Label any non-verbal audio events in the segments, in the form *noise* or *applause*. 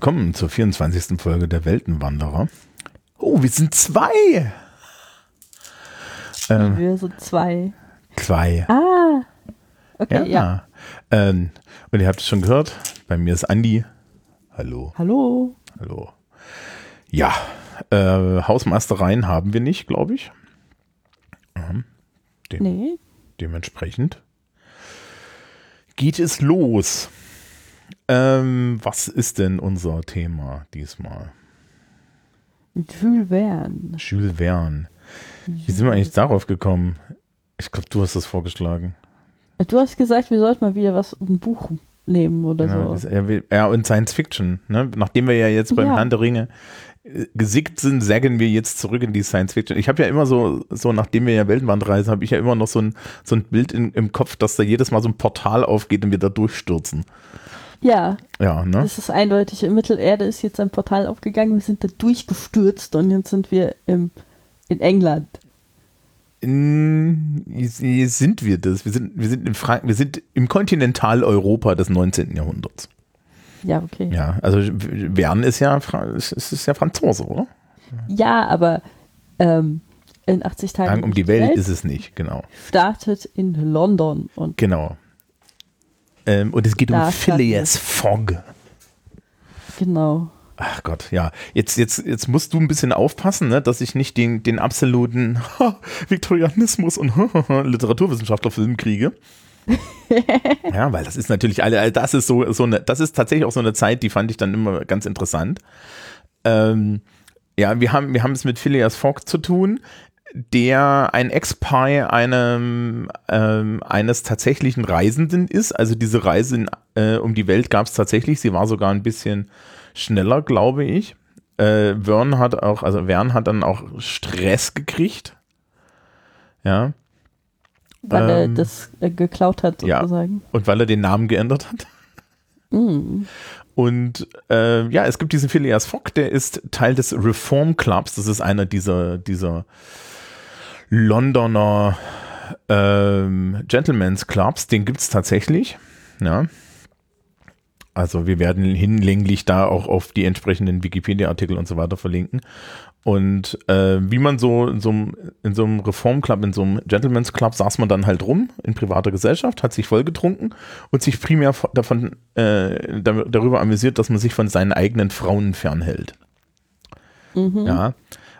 Willkommen zur 24. Folge der Weltenwanderer. Oh, wir sind zwei. Ähm, wir sind zwei. Zwei. Ah. Okay, ja. ja. Ähm, und ihr habt es schon gehört, bei mir ist Andi. Hallo. Hallo. Hallo. Ja, äh, Hausmeistereien haben wir nicht, glaube ich. Mhm. Dem, nee. Dementsprechend geht es los. Ähm, was ist denn unser Thema diesmal? Jules Verne. Jules Verne. Wie sind wir eigentlich darauf gekommen? Ich glaube, du hast das vorgeschlagen. Du hast gesagt, wir sollten mal wieder was, ein Buch nehmen oder genau, so. ja, und Science Fiction. Ne? Nachdem wir ja jetzt beim ja. Herrn der Ringe äh, gesickt sind, sägen wir jetzt zurück in die Science Fiction. Ich habe ja immer so, so nachdem wir ja Weltwand reisen, habe ich ja immer noch so ein, so ein Bild in, im Kopf, dass da jedes Mal so ein Portal aufgeht und wir da durchstürzen. Ja. Ja, ne? Das ist eindeutig. In Mittelerde ist jetzt ein Portal aufgegangen, wir sind da durchgestürzt und jetzt sind wir im, in England. In, sind wir das? Wir sind, wir sind in Frank wir sind im Kontinentaleuropa des 19. Jahrhunderts. Ja, okay. Ja, also Verne ist ja, ist, ist ja Franzose, oder? Ja, aber ähm, in 80 Tagen um die Welt, Welt, ist es nicht, genau. Startet in London und genau. Ähm, und es geht um Phileas Fogg. Genau. Ach Gott, ja. Jetzt, jetzt, jetzt musst du ein bisschen aufpassen, ne, dass ich nicht den, den absoluten *laughs* Viktorianismus und *laughs* Literaturwissenschaftlerfilm kriege. *laughs* ja, weil das ist natürlich alle, das ist so, so eine, das ist tatsächlich auch so eine Zeit, die fand ich dann immer ganz interessant. Ähm, ja, wir haben, wir haben es mit Phileas Fogg zu tun der ein Ex-Pi einem, ähm, eines tatsächlichen Reisenden ist. Also diese Reise in, äh, um die Welt gab es tatsächlich. Sie war sogar ein bisschen schneller, glaube ich. Äh, Vern hat auch, also Vern hat dann auch Stress gekriegt. Ja. Weil ähm, er das äh, geklaut hat, sozusagen. Ja. Und weil er den Namen geändert hat. Mm. Und äh, ja, es gibt diesen Phileas Fogg, der ist Teil des Reform Clubs. Das ist einer dieser, dieser Londoner ähm, Gentleman's Clubs, den gibt es tatsächlich. Ja. Also wir werden hinlänglich da auch auf die entsprechenden Wikipedia-Artikel und so weiter verlinken. Und äh, wie man so in so, einem, in so einem Reformclub, in so einem Gentleman's Club saß man dann halt rum in privater Gesellschaft, hat sich vollgetrunken und sich primär davon äh, darüber amüsiert, dass man sich von seinen eigenen Frauen fernhält. Mhm. Ja.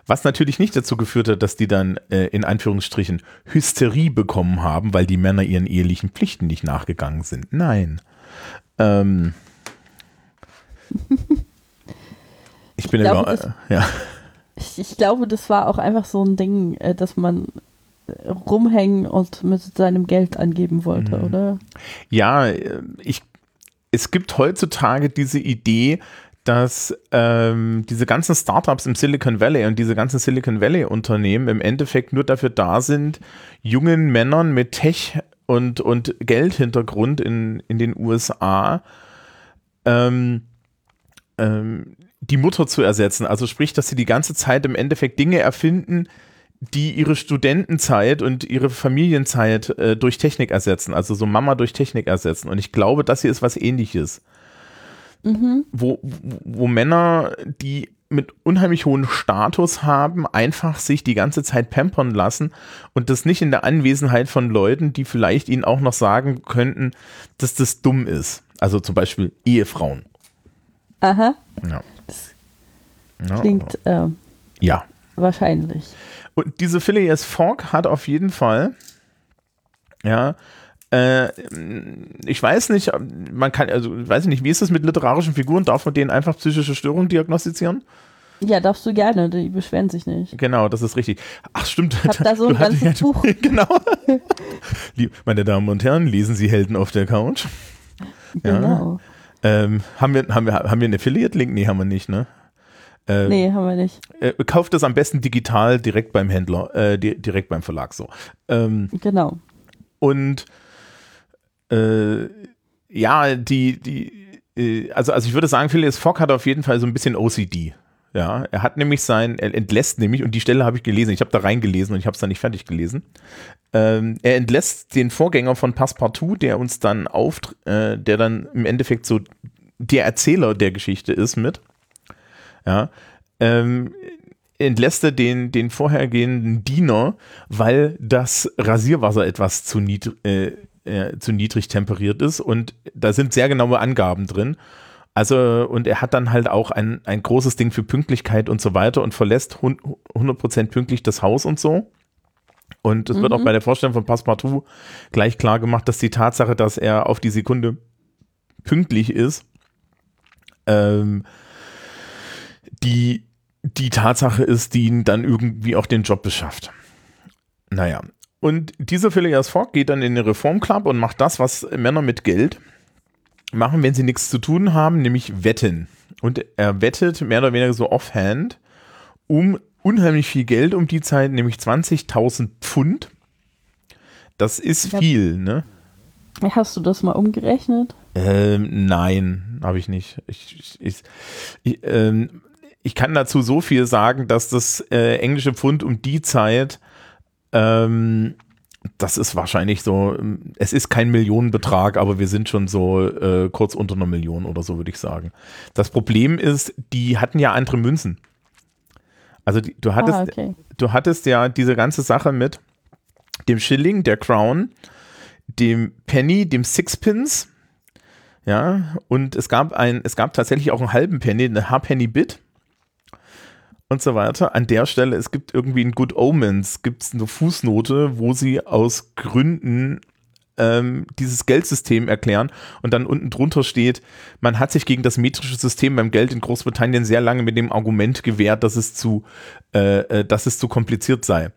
Was natürlich nicht dazu geführt hat, dass die dann äh, in Anführungsstrichen Hysterie bekommen haben, weil die Männer ihren ehelichen Pflichten nicht nachgegangen sind. Nein. Ähm, *laughs* ich bin ich glaube, über, das, äh, ja. Ich, ich, glaube, das war auch einfach so ein Ding, äh, dass man äh, rumhängen und mit seinem Geld angeben wollte, mhm. oder? Ja, ich, es gibt heutzutage diese Idee, dass ähm, diese ganzen Startups im Silicon Valley und diese ganzen Silicon Valley Unternehmen im Endeffekt nur dafür da sind, jungen Männern mit Tech und, und Geldhintergrund in, in den USA ähm, ähm, die Mutter zu ersetzen. Also sprich, dass sie die ganze Zeit im Endeffekt Dinge erfinden, die ihre Studentenzeit und ihre Familienzeit äh, durch Technik ersetzen. Also so Mama durch Technik ersetzen. Und ich glaube, das hier ist was ähnliches mhm. wo, wo Männer, die mit unheimlich hohem Status haben, einfach sich die ganze Zeit pampern lassen und das nicht in der Anwesenheit von Leuten, die vielleicht ihnen auch noch sagen könnten, dass das dumm ist. Also zum Beispiel Ehefrauen. Aha. Ja. Das klingt ja. Äh, ja. wahrscheinlich. Und diese Phileas Fogg hat auf jeden Fall ja äh, ich weiß nicht, man kann, also weiß ich nicht, wie ist das mit literarischen Figuren? Darf man denen einfach psychische Störungen diagnostizieren? Ja, darfst du gerne, die beschweren sich nicht. Genau, das ist richtig. Ach, stimmt. Ich hab da so ein ganzes ja, Buch. *laughs* genau. Meine Damen und Herren, lesen Sie Helden auf der Couch. Genau. Ja. Ähm, haben, wir, haben, wir, haben wir einen Affiliate-Link? Nee, haben wir nicht, ne? Äh, nee, haben wir nicht. Äh, kauft es am besten digital direkt beim Händler, äh, direkt beim Verlag so. Ähm, genau. Und äh, ja, die, die, äh, also, also ich würde sagen, Phileas Fogg hat auf jeden Fall so ein bisschen OCD. Ja, er hat nämlich sein, er entlässt nämlich, und die Stelle habe ich gelesen, ich habe da reingelesen und ich habe es dann nicht fertig gelesen. Ähm, er entlässt den Vorgänger von Passepartout, der uns dann auf, äh, der dann im Endeffekt so der Erzähler der Geschichte ist mit, ja, ähm, entlässt er den, den vorhergehenden Diener, weil das Rasierwasser etwas zu, nied, äh, äh, zu niedrig temperiert ist und da sind sehr genaue Angaben drin. Also, und er hat dann halt auch ein, ein großes Ding für Pünktlichkeit und so weiter und verlässt 100% pünktlich das Haus und so. Und es mhm. wird auch mhm. bei der Vorstellung von Passepartout gleich klar gemacht, dass die Tatsache, dass er auf die Sekunde pünktlich ist, ähm, die, die Tatsache ist, die ihn dann irgendwie auch den Job beschafft. Naja. Und dieser Phileas Fogg geht dann in den Reformclub und macht das, was Männer mit Geld machen, wenn sie nichts zu tun haben, nämlich wetten. Und er wettet mehr oder weniger so offhand um unheimlich viel Geld um die Zeit, nämlich 20.000 Pfund. Das ist viel, ne? Hast du das mal umgerechnet? Ähm, nein, habe ich nicht. Ich, ich, ich, ähm, ich, kann dazu so viel sagen, dass das äh, englische Pfund um die Zeit, ähm, das ist wahrscheinlich so, es ist kein Millionenbetrag, aber wir sind schon so äh, kurz unter einer Million oder so, würde ich sagen. Das Problem ist, die hatten ja andere Münzen. Also die, du hattest, ah, okay. du hattest ja diese ganze Sache mit dem Schilling, der Crown, dem Penny, dem Sixpence, ja, und es gab ein, es gab tatsächlich auch einen halben Penny, eine Halfpenny Bit und so weiter. An der Stelle, es gibt irgendwie in Good Omens, gibt es eine Fußnote, wo sie aus Gründen ähm, dieses Geldsystem erklären und dann unten drunter steht, man hat sich gegen das metrische System beim Geld in Großbritannien sehr lange mit dem Argument gewehrt, dass es zu, äh, äh dass es zu kompliziert sei.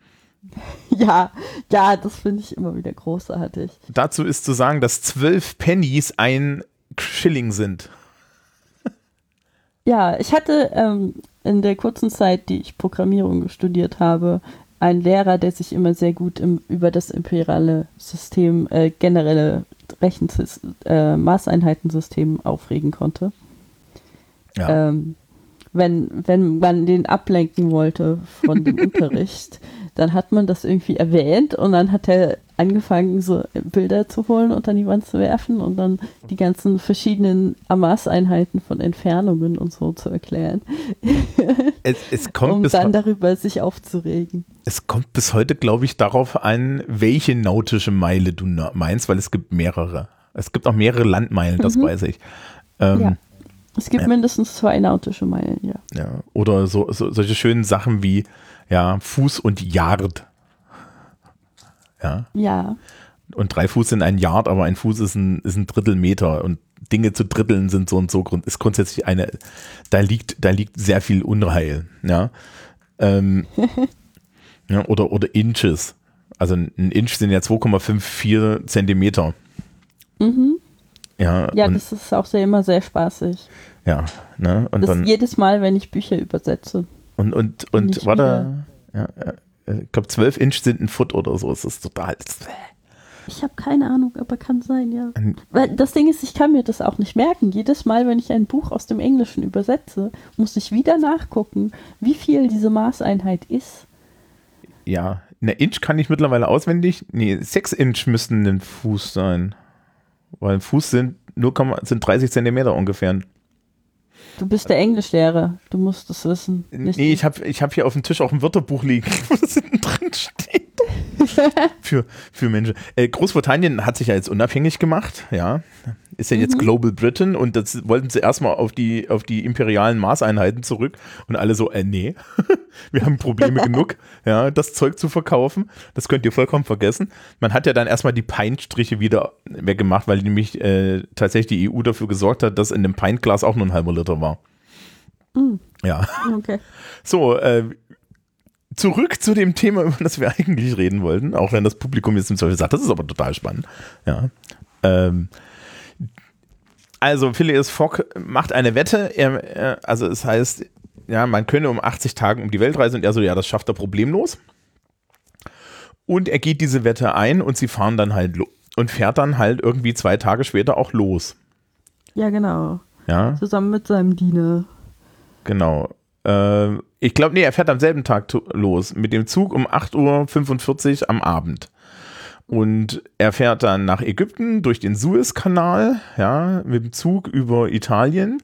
Ja, ja, das finde ich immer wieder großartig. Dazu ist zu sagen, dass zwölf Pennies ein Schilling sind. Ja, ich hatte ähm, in der kurzen Zeit, die ich Programmierung studiert habe, ein Lehrer, der sich immer sehr gut im, über das imperiale System, äh, generelle Rechensystem, äh, Maßeinheitensystem aufregen konnte. Ja. Ähm, wenn, wenn man den ablenken wollte von dem *laughs* Unterricht, dann hat man das irgendwie erwähnt und dann hat er angefangen, so Bilder zu holen und an die Wand zu werfen und dann die ganzen verschiedenen Maßeinheiten von Entfernungen und so zu erklären. *laughs* Es, es kommt um dann darüber sich aufzuregen. Es kommt bis heute, glaube ich, darauf an, welche nautische Meile du meinst, weil es gibt mehrere. Es gibt auch mehrere Landmeilen, das mhm. weiß ich. Ähm, ja. Es gibt äh, mindestens zwei nautische Meilen, ja. Ja, oder so, so, solche schönen Sachen wie ja, Fuß und Yard. Ja. Ja. Und drei Fuß sind ein Yard, aber ein Fuß ist ein, ist ein Drittel Meter und Dinge zu dritteln sind so und so ist grundsätzlich eine, da liegt, da liegt sehr viel Unheil, ja. Ähm, *laughs* ja oder, oder Inches. Also ein Inch sind ja 2,54 Zentimeter. Mhm. Ja, ja das ist auch sehr immer sehr spaßig. Ja, ne? Und das dann, jedes Mal, wenn ich Bücher übersetze. Und, und, und war da, ja, ich glaube, 12 Inch sind ein Foot oder so. Es ist total. Ich habe keine Ahnung, aber kann sein, ja. Weil das Ding ist, ich kann mir das auch nicht merken. Jedes Mal, wenn ich ein Buch aus dem Englischen übersetze, muss ich wieder nachgucken, wie viel diese Maßeinheit ist. Ja, eine Inch kann ich mittlerweile auswendig. Nee, 6 Inch müssten ein Fuß sein. Weil ein Fuß sind, nur sind 30 Zentimeter ungefähr. Du bist der Englischlehrer, du musst das wissen. Nee, ich habe ich hab hier auf dem Tisch auch ein Wörterbuch liegen, *laughs* wo das hinten drin steht. *laughs* für, für Menschen. Äh, Großbritannien hat sich ja jetzt unabhängig gemacht, ja. Ist ja jetzt mhm. Global Britain und das wollten sie erstmal auf die, auf die imperialen Maßeinheiten zurück und alle so, äh, nee, *laughs* wir haben Probleme *laughs* genug, ja, das Zeug zu verkaufen. Das könnt ihr vollkommen vergessen. Man hat ja dann erstmal die Pintstriche wieder weggemacht, weil nämlich äh, tatsächlich die EU dafür gesorgt hat, dass in dem Pintglas auch nur ein halber Liter war. Mhm. Ja. Okay. *laughs* So, äh, zurück zu dem Thema, über das wir eigentlich reden wollten, auch wenn das Publikum jetzt im Zweifel sagt, das ist aber total spannend. Ja. Ähm, also Phileas Fogg macht eine Wette, er, also es heißt, ja, man könne um 80 Tagen um die Welt reisen und er so, ja, das schafft er problemlos. Und er geht diese Wette ein und sie fahren dann halt und fährt dann halt irgendwie zwei Tage später auch los. Ja, genau. Ja. Zusammen mit seinem Diener. Genau. Äh, ich glaube, nee, er fährt am selben Tag los mit dem Zug um 8.45 Uhr am Abend. Und er fährt dann nach Ägypten durch den Suezkanal, ja, mit dem Zug über Italien.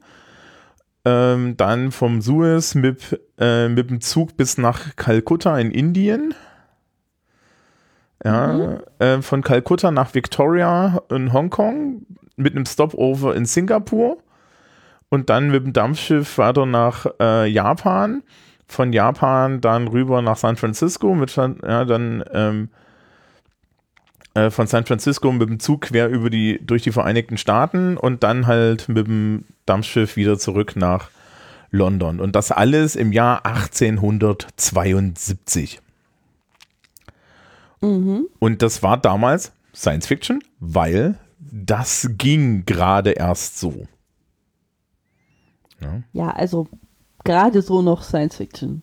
Ähm, dann vom Suez mit, äh, mit dem Zug bis nach Kalkutta in Indien. Ja, mhm. äh, von Kalkutta nach Victoria in Hongkong mit einem Stopover in Singapur und dann mit dem Dampfschiff weiter nach äh, Japan. Von Japan dann rüber nach San Francisco mit ja, dann ähm, äh, von San Francisco mit dem Zug quer über die durch die Vereinigten Staaten und dann halt mit dem Dampfschiff wieder zurück nach London und das alles im Jahr 1872. Mhm. Und das war damals Science Fiction, weil das ging gerade erst so. Ja, ja also gerade so noch Science Fiction.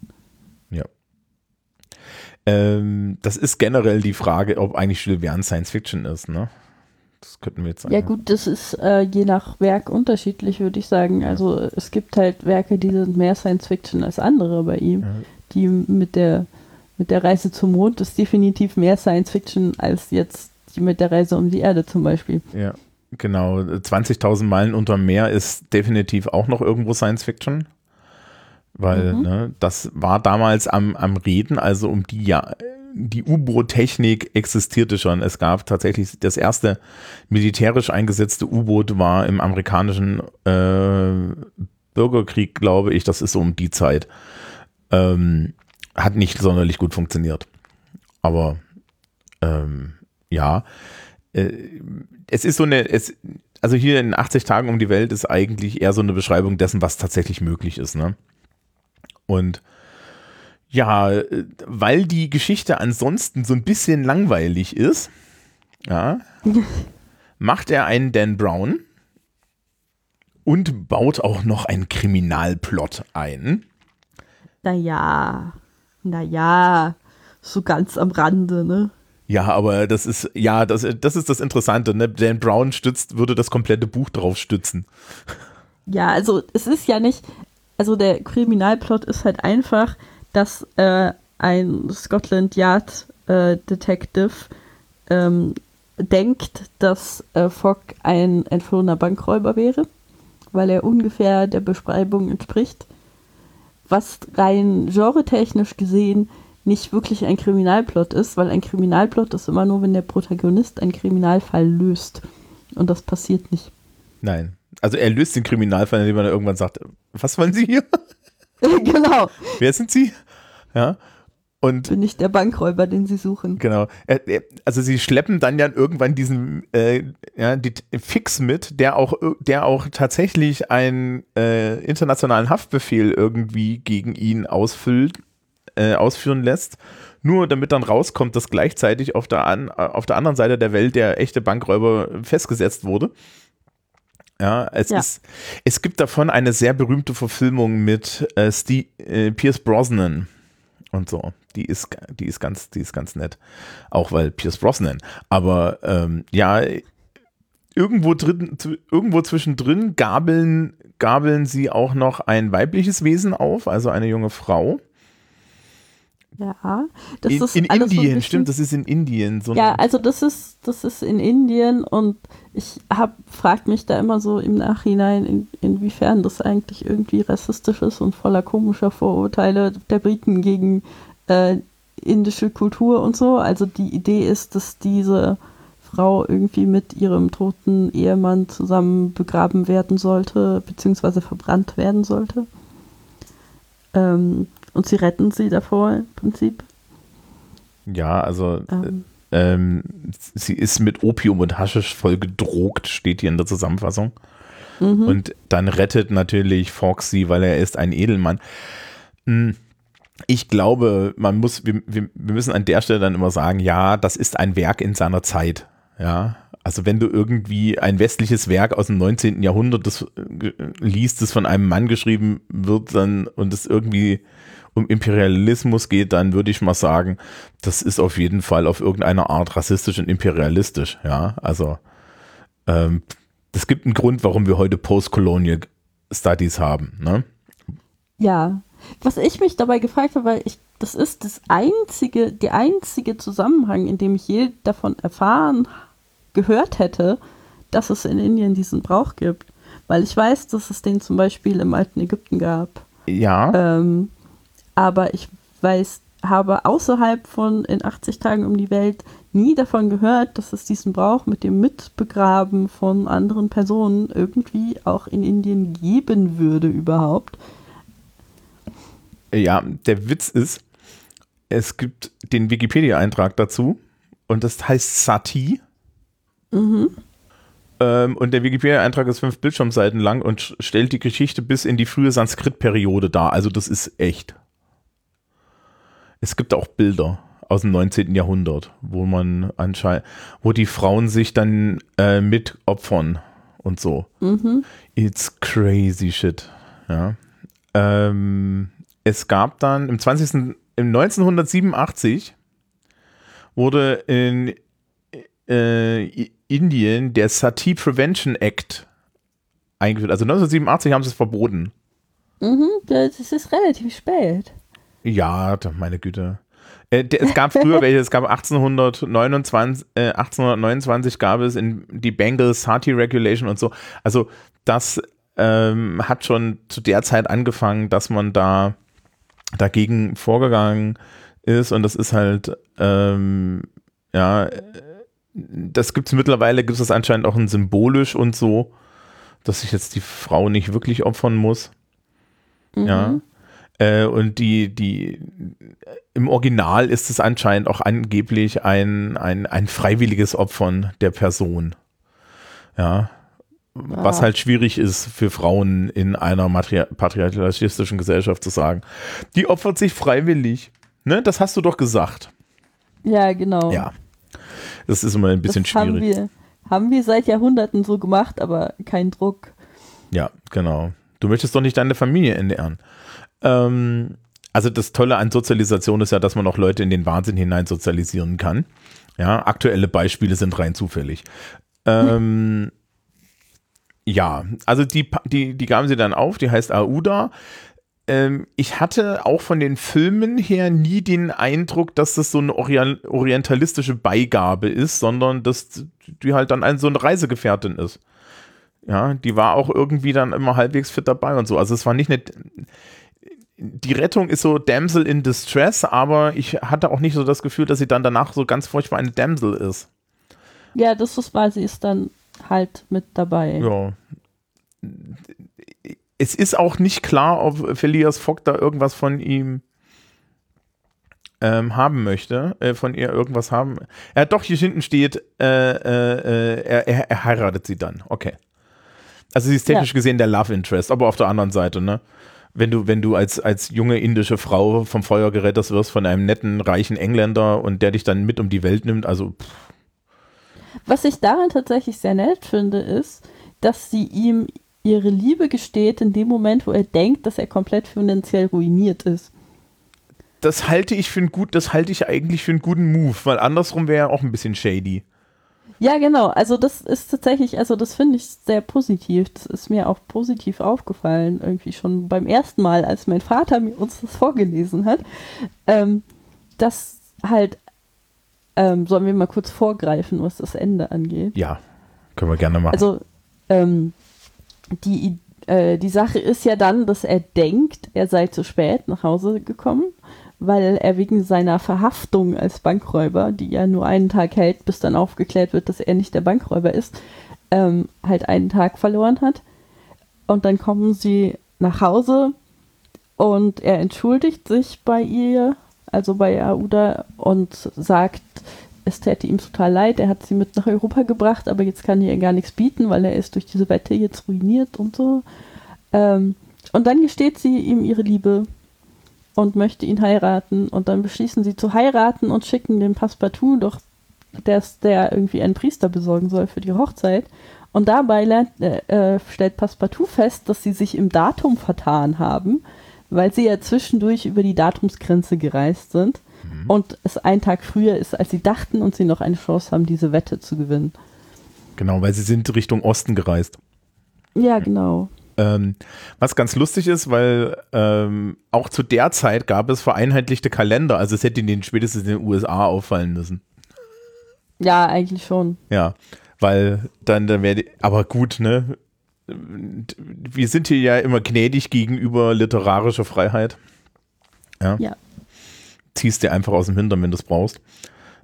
Ja. Ähm, das ist generell die Frage, ob eigentlich Jules Verne Science Fiction ist, ne? Das könnten wir jetzt sagen. Ja gut, das ist äh, je nach Werk unterschiedlich, würde ich sagen. Also es gibt halt Werke, die sind mehr Science Fiction als andere bei ihm. Ja. Die mit der mit der Reise zum Mond ist definitiv mehr Science Fiction als jetzt die mit der Reise um die Erde zum Beispiel. Ja, genau. 20.000 Meilen unter Meer ist definitiv auch noch irgendwo Science Fiction. Weil mhm. ne, das war damals am, am Reden, also um die ja die U-Boot-Technik existierte schon. Es gab tatsächlich das erste militärisch eingesetzte U-Boot war im amerikanischen äh, Bürgerkrieg, glaube ich. Das ist so um die Zeit. Ähm, hat nicht sonderlich gut funktioniert. Aber ähm, ja, äh, es ist so eine, es, also hier in 80 Tagen um die Welt ist eigentlich eher so eine Beschreibung dessen, was tatsächlich möglich ist. Ne? Und ja, weil die Geschichte ansonsten so ein bisschen langweilig ist, ja, *laughs* macht er einen Dan Brown und baut auch noch einen Kriminalplot ein. Naja, naja, so ganz am Rande, ne? Ja, aber das ist, ja, das, das ist das Interessante, ne? Dan Brown stützt, würde das komplette Buch drauf stützen. Ja, also es ist ja nicht, also der Kriminalplot ist halt einfach, dass äh, ein Scotland Yard äh, Detective ähm, denkt, dass äh, Fogg ein entflohener Bankräuber wäre, weil er ungefähr der Beschreibung entspricht was rein genretechnisch gesehen nicht wirklich ein Kriminalplot ist, weil ein Kriminalplot ist immer nur, wenn der Protagonist einen Kriminalfall löst. Und das passiert nicht. Nein. Also er löst den Kriminalfall, indem er irgendwann sagt, was wollen Sie hier? *laughs* genau. Wer sind Sie? Ja. Und Bin ich der Bankräuber, den sie suchen. Genau. Also sie schleppen dann ja irgendwann diesen äh, ja, die Fix mit, der auch, der auch tatsächlich einen äh, internationalen Haftbefehl irgendwie gegen ihn ausfüllt, äh, ausführen lässt. Nur damit dann rauskommt, dass gleichzeitig auf der, an, auf der anderen Seite der Welt der echte Bankräuber festgesetzt wurde. Ja, es ja. ist, es gibt davon eine sehr berühmte Verfilmung mit äh, Steve, äh, Pierce Brosnan und so. Die ist, die ist ganz, die ist ganz nett. Auch weil Pierce Brosnan. Aber ähm, ja, irgendwo drin, irgendwo zwischendrin gabeln, gabeln sie auch noch ein weibliches Wesen auf, also eine junge Frau. Ja, das in, ist in Indien, so bisschen, stimmt, das ist in Indien. So ja, also das ist, das ist in Indien und ich hab, frag mich da immer so im Nachhinein, in, inwiefern das eigentlich irgendwie rassistisch ist und voller komischer Vorurteile der Briten gegen äh, indische Kultur und so. Also die Idee ist, dass diese Frau irgendwie mit ihrem toten Ehemann zusammen begraben werden sollte, beziehungsweise verbrannt werden sollte. Ähm, und sie retten sie davor im Prinzip. Ja, also ähm. Ähm, sie ist mit Opium und Haschisch voll gedrogt, steht hier in der Zusammenfassung. Mhm. Und dann rettet natürlich Fox sie, weil er ist ein Edelmann. Hm, ich glaube, man muss, wir, wir müssen an der Stelle dann immer sagen, ja, das ist ein Werk in seiner Zeit. Ja, also wenn du irgendwie ein westliches Werk aus dem 19. Jahrhundert das, äh, liest, das von einem Mann geschrieben wird dann und es irgendwie um Imperialismus geht, dann würde ich mal sagen, das ist auf jeden Fall auf irgendeine Art rassistisch und imperialistisch. Ja, also ähm, es gibt einen Grund, warum wir heute Postcolonial Studies haben. Ne? Ja, Was ich mich dabei gefragt habe, weil ich, das ist das einzige, der einzige Zusammenhang, in dem ich je davon erfahren, gehört hätte, dass es in Indien diesen Brauch gibt. Weil ich weiß, dass es den zum Beispiel im alten Ägypten gab. Ja. Ähm, aber ich weiß, habe außerhalb von in 80 Tagen um die Welt nie davon gehört, dass es diesen Brauch mit dem Mitbegraben von anderen Personen irgendwie auch in Indien geben würde überhaupt. Ja, der Witz ist, es gibt den Wikipedia-Eintrag dazu und das heißt Sati. Mhm. Ähm, und der Wikipedia-Eintrag ist fünf Bildschirmseiten lang und stellt die Geschichte bis in die frühe Sanskrit-Periode dar. Also das ist echt. Es gibt auch Bilder aus dem 19. Jahrhundert, wo man anscheinend, wo die Frauen sich dann äh, mit opfern und so. Mhm. It's crazy shit. Ja. Ähm, es gab dann im 20. im 1987 wurde in äh, Indien der Sati Prevention Act eingeführt. Also 1987 haben sie es verboten. Mhm, das ist relativ spät. Ja, meine Güte. Äh, es gab früher welche, es gab 1829, äh, 1829 gab es in die Bengal Sati Regulation und so. Also das ähm, hat schon zu der Zeit angefangen, dass man da dagegen vorgegangen ist und das ist halt, ähm, ja, das gibt es mittlerweile, gibt es anscheinend auch ein symbolisch und so, dass sich jetzt die Frau nicht wirklich opfern muss. Mhm. Ja. Äh, und die, die, im Original ist es anscheinend auch angeblich ein, ein, ein freiwilliges Opfern der Person. Ja. Was Ah. halt schwierig ist für Frauen in einer patriarchalistischen Gesellschaft zu sagen. Die opfert sich freiwillig. Ne, das hast du doch gesagt. Ja, genau. Ja. Das ist immer ein bisschen das haben schwierig. wir, haben wir seit Jahrhunderten so gemacht, aber kein Druck. Ja, genau. Du möchtest doch nicht deine Familie entbehren. Ähm, also das Tolle an Sozialisation ist ja, dass man auch Leute in den Wahnsinn hinein sozialisieren kann. Ja, aktuelle Beispiele sind rein zufällig. Ähm, ja, also die, die, die gaben sie dann auf, die heißt Aouda. Ähm, ich hatte auch von den Filmen her nie den Eindruck, dass das so eine orient orientalistische Beigabe ist, sondern dass die halt dann ein, so eine Reisegefährtin ist. Ja, die war auch irgendwie dann immer halbwegs fit dabei und so. Also es war nicht eine. Die Rettung ist so Damsel in Distress, aber ich hatte auch nicht so das Gefühl, dass sie dann danach so ganz furchtbar eine Damsel ist. Ja, das ist war sie ist dann halt mit dabei. Ja. Es ist auch nicht klar, ob Phileas Fogg da irgendwas von ihm ähm, haben möchte, äh, von ihr irgendwas haben. Ja, doch, hier hinten steht, äh, äh, äh, er, er, er heiratet sie dann. Okay. Also sie ist technisch Ja. gesehen der Love Interest, aber auf der anderen Seite, ne? Wenn du, wenn du als, als junge indische Frau vom Feuer gerettet wirst von einem netten, reichen Engländer und der dich dann mit um die Welt nimmt, also pff, Was ich daran tatsächlich sehr nett finde, ist, dass sie ihm ihre Liebe gesteht in dem Moment, wo er denkt, dass er komplett finanziell ruiniert ist. das halte ich für ein gut, das halte ich eigentlich für einen guten Move, weil andersrum wäre er auch ein bisschen shady. Ja, genau. Also das ist tatsächlich, also das finde ich sehr positiv. Das ist mir auch positiv aufgefallen, irgendwie schon beim ersten Mal, als mein Vater mir uns das vorgelesen hat. Ähm, das halt, ähm, sollen wir mal kurz vorgreifen, was das Ende angeht. Ja, können wir gerne machen. Also ähm, die, äh, die Sache ist ja dann, dass er denkt, er sei zu spät nach Hause gekommen, weil er wegen seiner Verhaftung als Bankräuber, die ja nur einen Tag hält, bis dann aufgeklärt wird, dass er nicht der Bankräuber ist, ähm, halt einen Tag verloren hat. Und dann kommen sie nach Hause und er entschuldigt sich bei ihr, also bei Aouda, und sagt, es täte ihm total leid, er hat sie mit nach Europa gebracht, aber jetzt kann er ihr gar nichts bieten, weil er ist durch diese Wette jetzt ruiniert und so. Ähm, und dann gesteht sie ihm ihre Liebe und möchte ihn heiraten und dann beschließen sie zu heiraten und schicken den Passepartout doch, dass der irgendwie einen Priester besorgen soll für die Hochzeit. Und dabei lernt, äh, äh, stellt Passepartout fest, dass sie sich im Datum vertan haben, weil sie ja zwischendurch über die Datumsgrenze gereist sind und es ein Tag früher ist, als sie dachten und sie noch eine Chance haben, diese Wette zu gewinnen. genau, weil sie sind Richtung Osten gereist. Ja, genau. Ähm, was ganz lustig ist, weil ähm, auch zu der Zeit gab es vereinheitlichte Kalender, also es hätte in den spätestens in den USA auffallen müssen. Ja, eigentlich schon. Ja, weil dann, dann wäre, aber gut, ne? Wir sind hier ja immer gnädig gegenüber literarischer Freiheit. Ja. Ja. Ziehst dir einfach aus dem Hintern, wenn du es brauchst.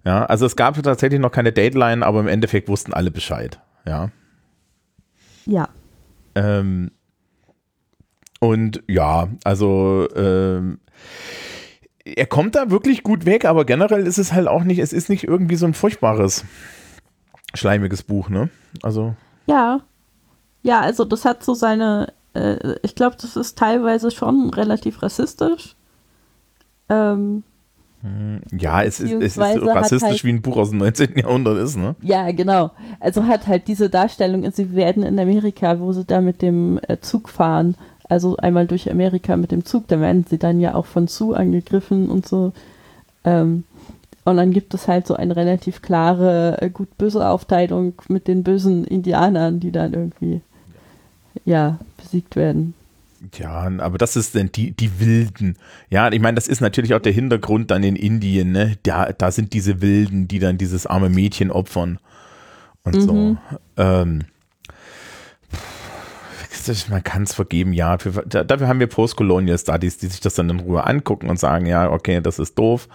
Ja, also es gab tatsächlich noch keine Deadline, aber im Endeffekt wussten alle Bescheid. Ja. Ja. Ähm, und ja, also ähm, er kommt da wirklich gut weg, aber generell ist es halt auch nicht, es ist nicht irgendwie so ein furchtbares, schleimiges Buch, ne? Also. Ja. Ja, also das hat so seine, äh, ich glaube, das ist teilweise schon relativ rassistisch. Ähm, ja, es ist, es ist rassistisch, halt- wie ein Buch aus dem 19. Jahrhundert ist, ne? ja, genau. Also hat halt diese Darstellung, sie werden in Amerika, wo sie da mit dem äh, Zug fahren, also einmal durch Amerika mit dem Zug, da werden sie dann ja auch von Sue angegriffen und so. Ähm, und dann gibt es halt so eine relativ klare äh, gut-böse Aufteilung mit den bösen Indianern, die dann irgendwie, ja, besiegt werden. Ja, aber das ist dann die, die Wilden. Ja, ich meine, das ist natürlich auch der Hintergrund dann in Indien, ne? Da, da sind diese Wilden, die dann dieses arme Mädchen opfern und so. Mhm. Ähm, das- man kann es vergeben, ja. Für, da- dafür haben wir Postcolonial Studies, die sich das dann in Ruhe angucken und sagen, ja, okay, das ist doof.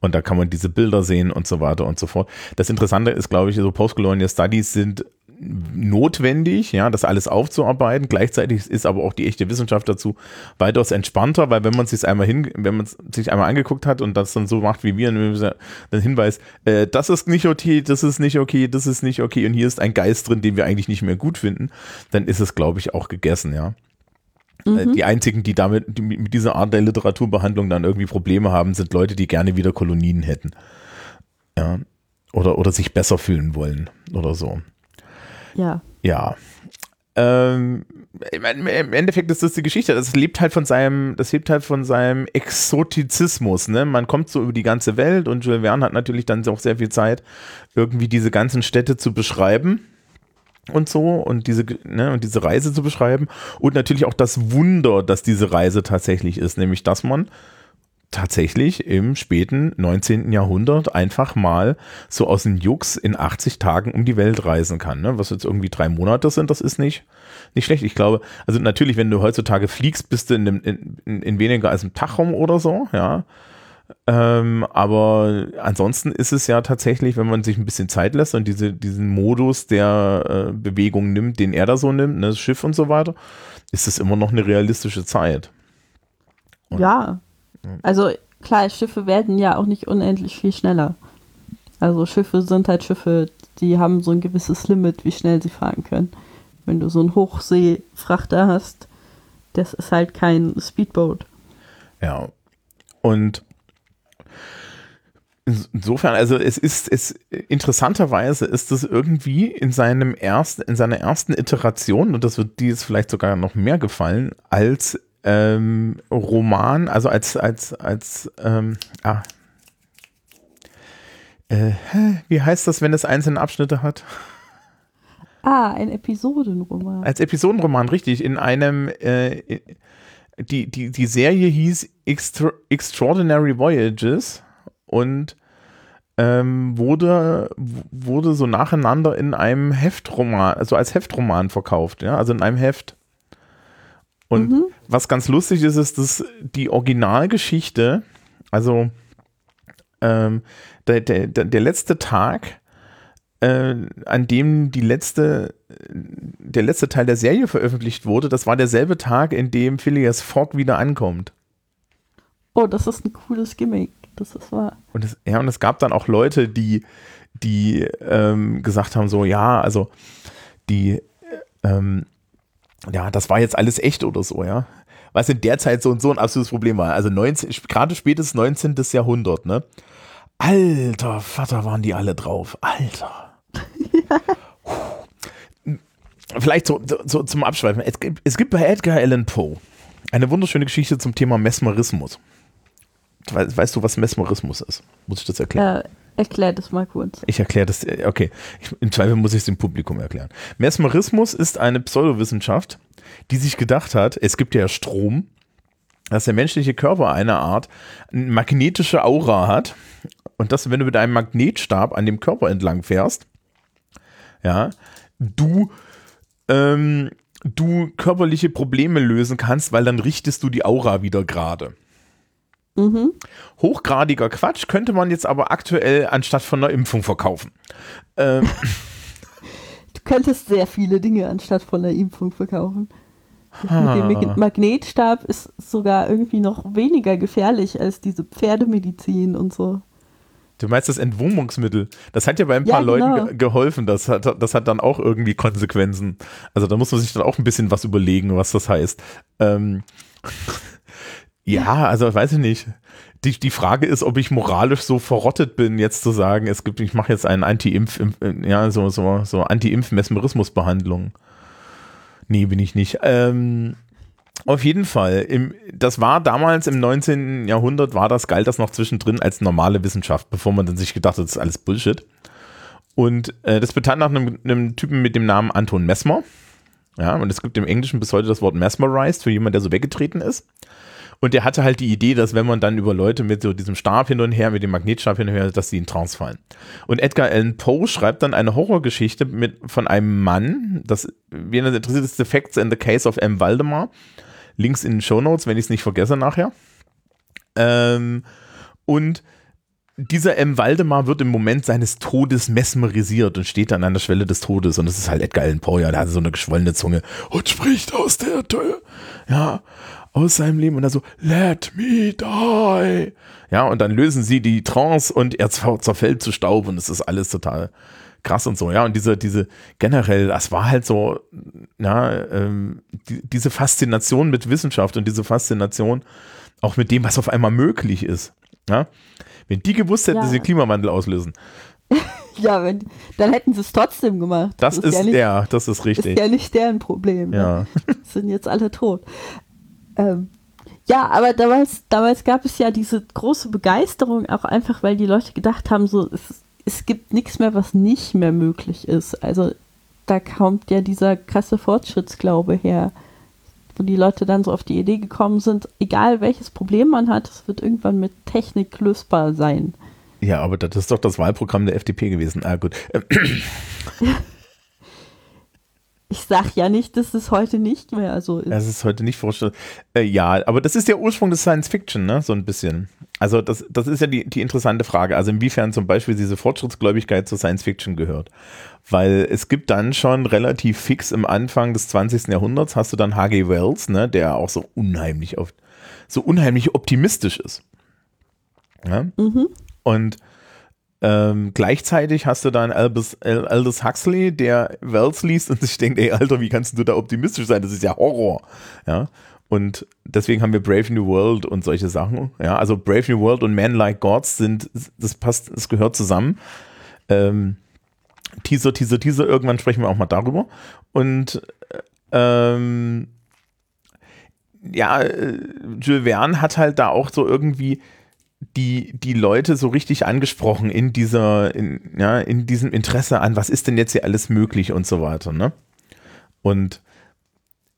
Und da kann man diese Bilder sehen und so weiter und so fort. Das Interessante ist, glaube ich, so Postcolonial Studies sind notwendig, ja, das alles aufzuarbeiten. Gleichzeitig ist aber auch die echte Wissenschaft dazu weitaus entspannter, weil wenn man sich einmal hin, wenn man es sich einmal angeguckt hat und das dann so macht wie wir, dann Hinweis, äh, das ist nicht okay, das ist nicht okay, das ist nicht okay und hier ist ein Geist drin, den wir eigentlich nicht mehr gut finden, dann ist es, glaube ich, auch gegessen, ja. Äh, Die einzigen, die damit, die mit mit dieser Art der Literaturbehandlung dann irgendwie Probleme haben, sind Leute, die gerne wieder Kolonien hätten. Ja. Oder, oder sich besser fühlen wollen oder so. Ja. Ja. Ähm, Im Endeffekt ist das die Geschichte. Das lebt halt von seinem, das lebt halt von seinem Exotizismus. Ne? Man kommt so über die ganze Welt und Jules Verne hat natürlich dann auch sehr viel Zeit, irgendwie diese ganzen Städte zu beschreiben und so und diese, ne, und diese Reise zu beschreiben und natürlich auch das Wunder, dass diese Reise tatsächlich ist, nämlich dass man tatsächlich im späten 19. Jahrhundert einfach mal so aus dem Jux in 80 Tagen um die Welt reisen kann. Ne? Was jetzt irgendwie drei Monate sind, das ist nicht, nicht schlecht. Ich glaube, also natürlich, wenn du heutzutage fliegst, bist du in, dem, in, in, weniger als einem Tag rum oder so, ja. Ähm, aber ansonsten ist es ja tatsächlich, wenn man sich ein bisschen Zeit lässt und diese, diesen Modus der äh, Bewegung nimmt, den er da so nimmt, ne, das Schiff und so weiter, ist es immer noch eine realistische Zeit. Und- Ja. Also klar, Schiffe werden ja auch nicht unendlich viel schneller. Also Schiffe sind halt Schiffe, die haben so ein gewisses Limit, wie schnell sie fahren können. Wenn du so einen Hochseefrachter hast, das ist halt kein Speedboat. Ja. Und ins- insofern, also es ist, es interessanterweise ist es irgendwie in seinem ersten, in seiner ersten Iteration, und das wird dir jetzt vielleicht sogar noch mehr gefallen, als ähm, Roman, also als, als, als, ähm, ah, äh, wie heißt das, wenn es einzelne Abschnitte hat? Ah, ein Episodenroman. Als Episodenroman, richtig, in einem, äh, die, die, die Serie hieß Extra Extraordinary Voyages und ähm, wurde, wurde so nacheinander in einem Heftroman, also als Heftroman verkauft, ja, also in einem Heft. Und Mhm. was ganz lustig ist, ist, dass die Originalgeschichte, also ähm, der, der, der letzte Tag, äh, an dem die letzte, der letzte Teil der Serie veröffentlicht wurde, das war derselbe Tag, in dem Phileas Fogg wieder ankommt. Oh, das ist ein cooles Gimmick. Das ist wahr. Und es, ja, und es gab dann auch Leute, die, die ähm, gesagt haben, so, ja, also die, ähm, ja, das war jetzt alles echt oder so, ja. Was in der Zeit so und so ein absolutes Problem war. Also 19, gerade spätes 19. Jahrhundert, ne? Alter Vater, waren die alle drauf. Alter. *laughs* Vielleicht so, so, so zum Abschweifen. Es gibt, es gibt bei Edgar Allan Poe eine wunderschöne Geschichte zum Thema Mesmerismus. Weißt, weißt du, was Mesmerismus ist? Muss ich das erklären? Äh, Erklär das mal kurz. Ich erkläre das, äh, okay. Ich, Im Zweifel muss ich es dem Publikum erklären. Mesmerismus ist eine Pseudowissenschaft, die sich gedacht hat, es gibt ja Strom, dass der menschliche Körper eine Art magnetische Aura hat und dass, wenn du mit einem Magnetstab an dem Körper entlang fährst, ja, du, ähm, du körperliche Probleme lösen kannst, weil dann richtest du die Aura wieder gerade. Mhm. Hochgradiger Quatsch könnte man jetzt aber aktuell anstatt von einer Impfung verkaufen. Ähm. Du könntest sehr viele Dinge anstatt von einer Impfung verkaufen. Ha. Mit dem Magnetstab ist sogar irgendwie noch weniger gefährlich als diese Pferdemedizin und so. Du meinst das Entwurmungsmittel? Das hat ja bei ein paar ja, genau. Leuten ge geholfen. Das hat, das hat dann auch irgendwie Konsequenzen. Also da muss man sich dann auch ein bisschen was überlegen, was das heißt. Ähm, ja, also weiß ich nicht. Die, die Frage ist, ob ich moralisch so verrottet bin, jetzt zu sagen, es gibt, ich mache jetzt einen Anti-Impf, ja, so, so, so Anti-Impf-Mesmerismus-Behandlung. Nee, bin ich nicht. Ähm, auf jeden Fall. Im, das war damals im 19. Jahrhundert, war das, galt das noch zwischendrin als normale Wissenschaft, bevor man dann sich gedacht hat, das ist alles Bullshit. Und äh, das bestand nach einem, einem, Typen mit dem Namen Anton Mesmer. Ja, und es gibt im Englischen bis heute das Wort mesmerized für jemanden, der so weggetreten ist. Und der hatte halt die Idee, dass wenn man dann über Leute mit so diesem Stab hin und her, mit dem Magnetstab hin und her, dass sie in Trance fallen. Und Edgar Allan Poe schreibt dann eine Horrorgeschichte mit, von einem Mann, das, wie er interessiert ist, The Facts in the Case of M. Waldemar. Links in den Show Notes, wenn ich es nicht vergesse nachher. Ähm, und dieser M. Waldemar wird im Moment seines Todes mesmerisiert und steht dann an der Schwelle des Todes. Und das ist halt Edgar Allan Poe, ja, der hat so eine geschwollene Zunge und spricht aus der Tür, ja, aus seinem Leben. Und dann so, let me die. Ja, und dann lösen sie die Trance und er zerfällt zu Staub und es ist alles total krass und so, ja. Und diese, diese generell, das war halt so, ja, ähm, die, diese Faszination mit Wissenschaft und diese Faszination auch mit dem, was auf einmal möglich ist. Ja? Wenn die gewusst hätten, ja. dass sie Klimawandel auslösen. *laughs* ja, wenn, dann hätten sie es trotzdem gemacht. Das, das ist, ist, ja, nicht, ja, das ist richtig. Ist ja nicht deren Problem. Ne? Ja. *laughs* Ne? Sind jetzt alle tot. Ähm, ja, aber damals, damals gab es ja diese große Begeisterung, auch einfach, weil die Leute gedacht haben, so, es es gibt nichts mehr, was nicht mehr möglich ist. Also da kommt ja dieser krasse Fortschrittsglaube her, wo die Leute dann so auf die Idee gekommen sind, egal welches Problem man hat, es wird irgendwann mit Technik lösbar sein. Ja, aber das ist doch das Wahlprogramm der FDP gewesen. Ah, gut. *laughs* Ich sag ja nicht, dass es heute nicht mehr so ist. Es ist heute nicht vorstellbar. Äh, ja, aber das ist der Ursprung des Science Fiction, ne? So ein bisschen. Also das, das ist ja die, die interessante Frage. Also inwiefern zum Beispiel diese Fortschrittsgläubigkeit zur Science Fiction gehört. Weil es gibt dann schon relativ fix im Anfang des 20. Jahrhunderts hast du dann H.G. Wells, ne? Der auch so unheimlich oft, so unheimlich optimistisch ist. Ja? Mhm. Und ähm, gleichzeitig hast du dann Albus, Aldous Huxley, der Wells liest und sich denkt, ey Alter, wie kannst du da optimistisch sein? Das ist ja Horror. Ja. Und deswegen haben wir Brave New World und solche Sachen. Ja, also Brave New World und Men Like Gods sind, das passt, das gehört zusammen. Ähm, Teaser, Teaser, Teaser, irgendwann sprechen wir auch mal darüber. Und ähm, ja, äh, Jules Verne hat halt da auch so irgendwie die, die Leute so richtig angesprochen in dieser, in, ja, in diesem Interesse an, was ist denn jetzt hier alles möglich und so weiter, ne? Und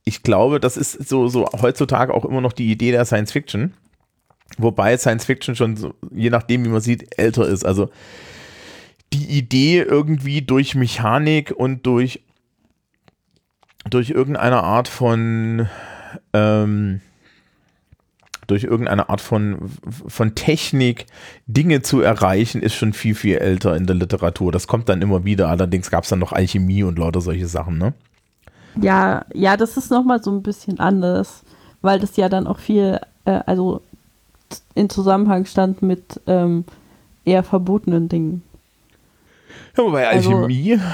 ich glaube, das ist so, so heutzutage auch immer noch die Idee der Science Fiction. Wobei Science Fiction schon, so, je nachdem, wie man sieht, älter ist. Also die Idee irgendwie durch Mechanik und durch, durch irgendeine Art von ähm, durch irgendeine Art von, von Technik Dinge zu erreichen, ist schon viel, viel älter in der Literatur. Das kommt dann immer wieder. Allerdings gab es dann noch Alchemie und lauter solche Sachen, ne? Ja, ja, das ist nochmal so ein bisschen anders, weil das ja dann auch viel, äh, also in Zusammenhang stand mit ähm, eher verbotenen Dingen. Ja, wobei also Alchemie, also,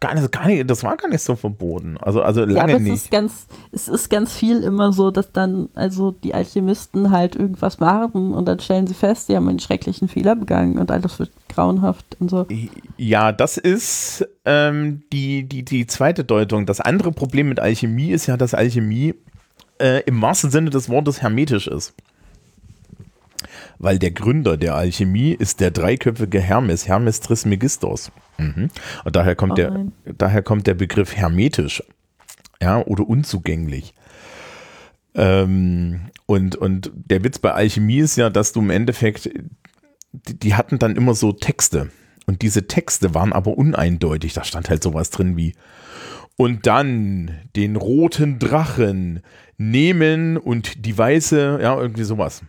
gar nicht, gar nicht, das war gar nicht so verboten. Also, also lange ja, nicht. Ist ganz, es ist ganz viel immer so, dass dann also die Alchemisten halt irgendwas machen und dann stellen sie fest, sie haben einen schrecklichen Fehler begangen und alles wird grauenhaft und so. Ja, das ist ähm, die, die, die zweite Deutung. Das andere Problem mit Alchemie ist ja, dass Alchemie äh, im wahrsten Sinne des Wortes hermetisch ist. Weil der Gründer der Alchemie ist der dreiköpfige Hermes, Hermes Trismegistos. Mhm. Und daher kommt, Oh der, daher kommt der Begriff hermetisch ja, oder unzugänglich. Ähm, und, und der Witz bei Alchemie ist ja, dass du im Endeffekt, die, die hatten dann immer so Texte. Und diese Texte waren aber uneindeutig. Da stand halt sowas drin wie und dann den roten Drachen nehmen und die weiße, ja, irgendwie sowas.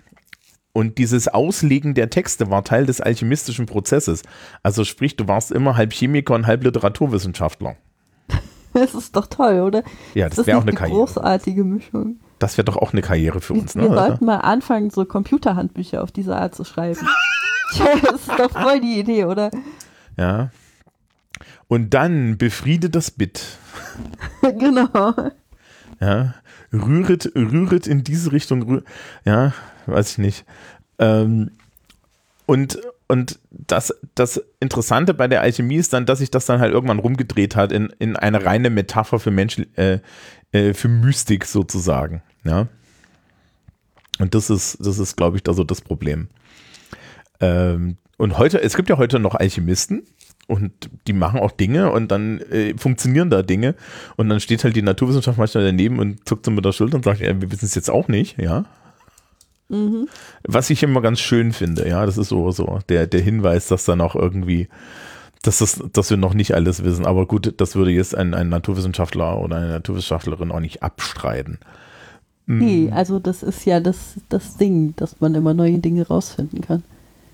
Und dieses Auslegen der Texte war Teil des alchemistischen Prozesses. Also sprich, du warst immer halb Chemiker und halb Literaturwissenschaftler. *laughs* Das ist doch toll, oder? Ja, Das das wäre auch eine eine Karriere. großartige Mischung. Das wäre doch auch eine Karriere für Wir, uns, wir ne? sollten mal anfangen, so Computerhandbücher auf diese Art zu schreiben. *laughs* das ist doch voll die Idee, oder? Ja. Und dann befriede das Bit. *laughs* genau. Ja. Rühret, rühret in diese Richtung. Rühr, ja, weiß ich nicht. Ähm, und und das, das Interessante bei der Alchemie ist dann, dass sich das dann halt irgendwann rumgedreht hat in, in eine reine Metapher für Mensch, äh, äh, für Mystik sozusagen. Ja. Und das ist, das ist, glaube ich, da so das Problem. Ähm, und heute, es gibt ja heute noch Alchemisten und die machen auch Dinge und dann äh, funktionieren da Dinge und dann steht halt die Naturwissenschaft manchmal daneben und zuckt so mit der Schulter und sagt, ja, wir wissen es jetzt auch nicht, ja. Mhm. Was ich immer ganz schön finde, ja, das ist so, so der, der Hinweis, dass dann auch irgendwie, dass, das, dass wir noch nicht alles wissen. Aber gut, das würde jetzt ein, ein Naturwissenschaftler oder eine Naturwissenschaftlerin auch nicht abstreiten. Nee, Mhm. also das ist ja das, das Ding, dass man immer neue Dinge rausfinden kann.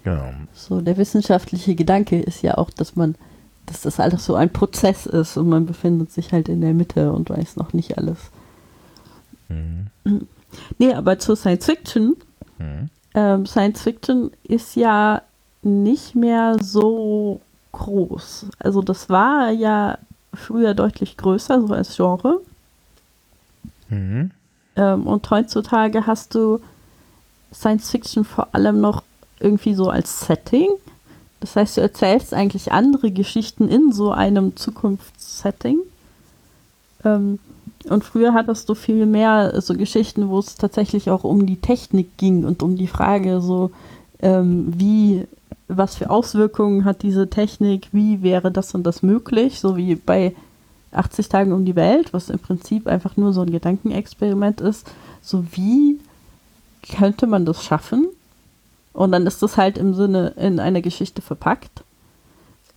Genau. So, der wissenschaftliche Gedanke ist ja auch, dass man, dass das alles so ein Prozess ist und man befindet sich halt in der Mitte und weiß noch nicht alles. Mhm. Nee, aber zur Science Fiction. Mhm. Ähm, Science Fiction ist ja nicht mehr so groß. Also das war ja früher deutlich größer, so als Genre. Mhm. Ähm, und heutzutage hast du Science Fiction vor allem noch irgendwie so als Setting. Das heißt, du erzählst eigentlich andere Geschichten in so einem Zukunftssetting. Ähm, und früher hattest du viel mehr so Geschichten, wo es tatsächlich auch um die Technik ging und um die Frage so, ähm, wie, was für Auswirkungen hat diese Technik, wie wäre das und das möglich, so wie bei 80 Tagen um die Welt, was im Prinzip einfach nur so ein Gedankenexperiment ist, so wie könnte man das schaffen? Und dann ist das halt im Sinne in einer Geschichte verpackt.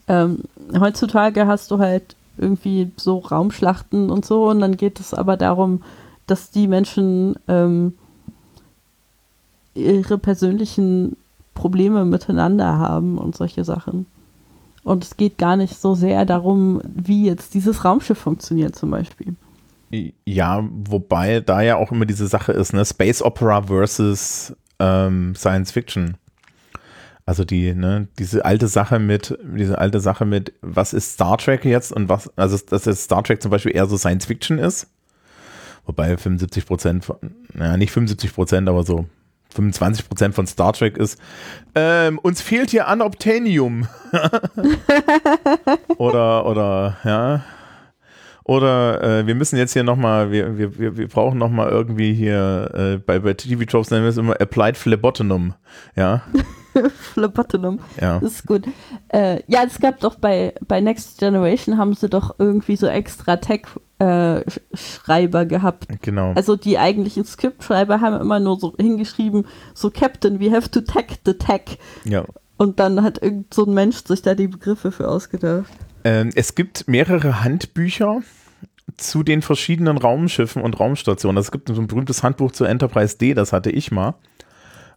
Ähm, heutzutage hast du halt irgendwie so Raumschlachten und so und dann geht es aber darum, dass die Menschen ähm, ihre persönlichen Probleme miteinander haben und solche Sachen. Und es geht gar nicht so sehr darum, wie jetzt dieses Raumschiff funktioniert zum Beispiel. Ja, wobei da ja auch immer diese Sache ist, ne, Space Opera versus ähm, Science Fiction. Also die, ne, diese alte Sache mit, diese alte Sache mit, was ist Star Trek jetzt und was, also dass jetzt Star Trek zum Beispiel eher so Science Fiction ist, wobei 75 Prozent, naja, nicht 75 Prozent, aber so 25 Prozent von Star Trek ist, ähm, uns fehlt hier Unobtainium. *laughs* oder, oder, ja. Oder äh, wir müssen jetzt hier nochmal, wir, wir, wir, brauchen nochmal irgendwie hier, äh, bei, bei TV-Tropes nennen wir es immer Applied Phlebotinum. Ja, *laughs* Phlebotinum. ja. Das ist gut. Äh, ja, es gab doch bei, bei Next Generation haben sie doch irgendwie so extra Tech-Schreiber gehabt. Genau. Also die eigentlichen Skriptschreiber haben immer nur so hingeschrieben, so Captain, we have to tech the tech. ja. Und dann hat irgend so ein Mensch sich da die Begriffe für ausgedacht. Ähm, es gibt mehrere Handbücher zu den verschiedenen Raumschiffen und Raumstationen. Es gibt so ein berühmtes Handbuch zur Enterprise D, das hatte ich mal.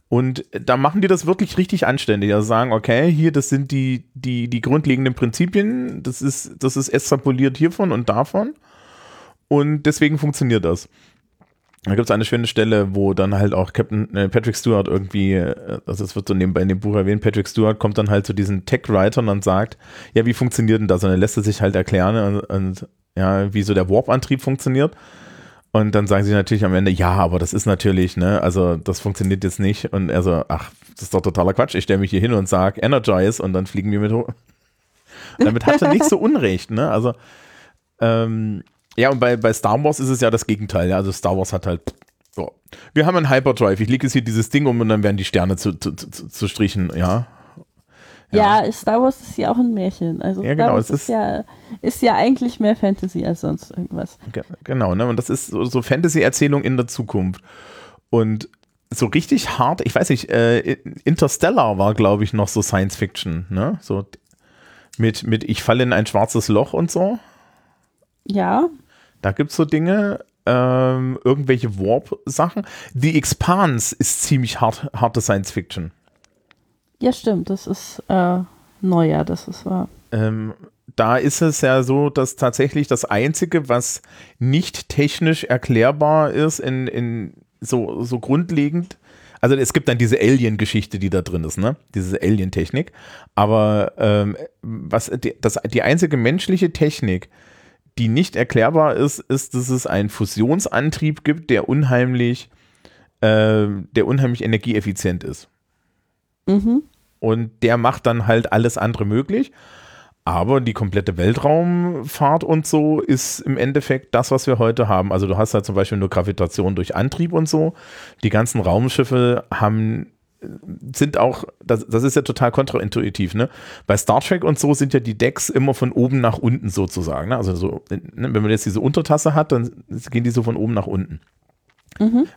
Und da machen die das wirklich richtig anständig. Also sagen, okay, hier, das sind die, die, die grundlegenden Prinzipien, das ist, das ist extrapoliert hiervon und davon. Und deswegen funktioniert das. Da gibt es eine schöne Stelle, wo dann halt auch Captain äh, Patrick Stewart irgendwie, äh, also es wird so nebenbei in dem Buch erwähnt, Patrick Stewart kommt dann halt zu diesen Tech-Writern und sagt, ja, wie funktioniert denn das? Und dann lässt er sich halt erklären und, und ja, wie so der Warp-Antrieb funktioniert. Und dann sagen sie natürlich am Ende, ja, aber das ist natürlich, ne, also das funktioniert jetzt nicht. Und er so, ach, das ist doch totaler Quatsch. Ich stelle mich hier hin und sage Energize und dann fliegen wir mit hoch. *laughs* Damit hat er nicht so Unrecht, ne? Also, ähm, ja, und bei, bei Star Wars ist es ja das Gegenteil. Ja? Also Star Wars hat halt So. Wir haben einen Hyperdrive. Ich lege jetzt hier dieses Ding um und dann werden die Sterne zu, zu, zu, zu strichen, ja. Ja. ja. Star Wars ist ja auch ein Märchen. Also ja, Star genau, Wars es ist, ja, ist ja eigentlich mehr Fantasy als sonst irgendwas. Ge- Genau, ne? Und das ist so, so Fantasy-Erzählung in der Zukunft. Und so richtig hart, ich weiß nicht, äh, Interstellar war, glaube ich, noch so Science Fiction, ne? So mit, mit ich falle in ein schwarzes Loch und so. Ja, Da gibt es so Dinge, ähm, irgendwelche Warp-Sachen. The Expanse ist ziemlich hart, harte Science Fiction. ja stimmt, das ist äh, Neujahr, das ist wahr. Ähm, da ist es ja so, dass tatsächlich das Einzige, was nicht technisch erklärbar ist, in, in so, so grundlegend, also es gibt dann diese Alien-Geschichte, die da drin ist, ne? Diese Alien-Technik. Aber ähm, was die, das, die einzige menschliche Technik, die nicht erklärbar ist, ist, dass es einen Fusionsantrieb gibt, der unheimlich, äh, der unheimlich energieeffizient ist. Mhm. Und der macht dann halt alles andere möglich. Aber die komplette Weltraumfahrt und so ist im Endeffekt das, was wir heute haben. Also du hast halt zum Beispiel nur Gravitation durch Antrieb und so. Die ganzen Raumschiffe haben sind auch, das, das ist ja total kontraintuitiv, ne? Bei Star Trek und so sind ja die Decks immer von oben nach unten sozusagen. Ne? Also so, ne, wenn man jetzt diese Untertasse hat, dann gehen die so von oben nach unten.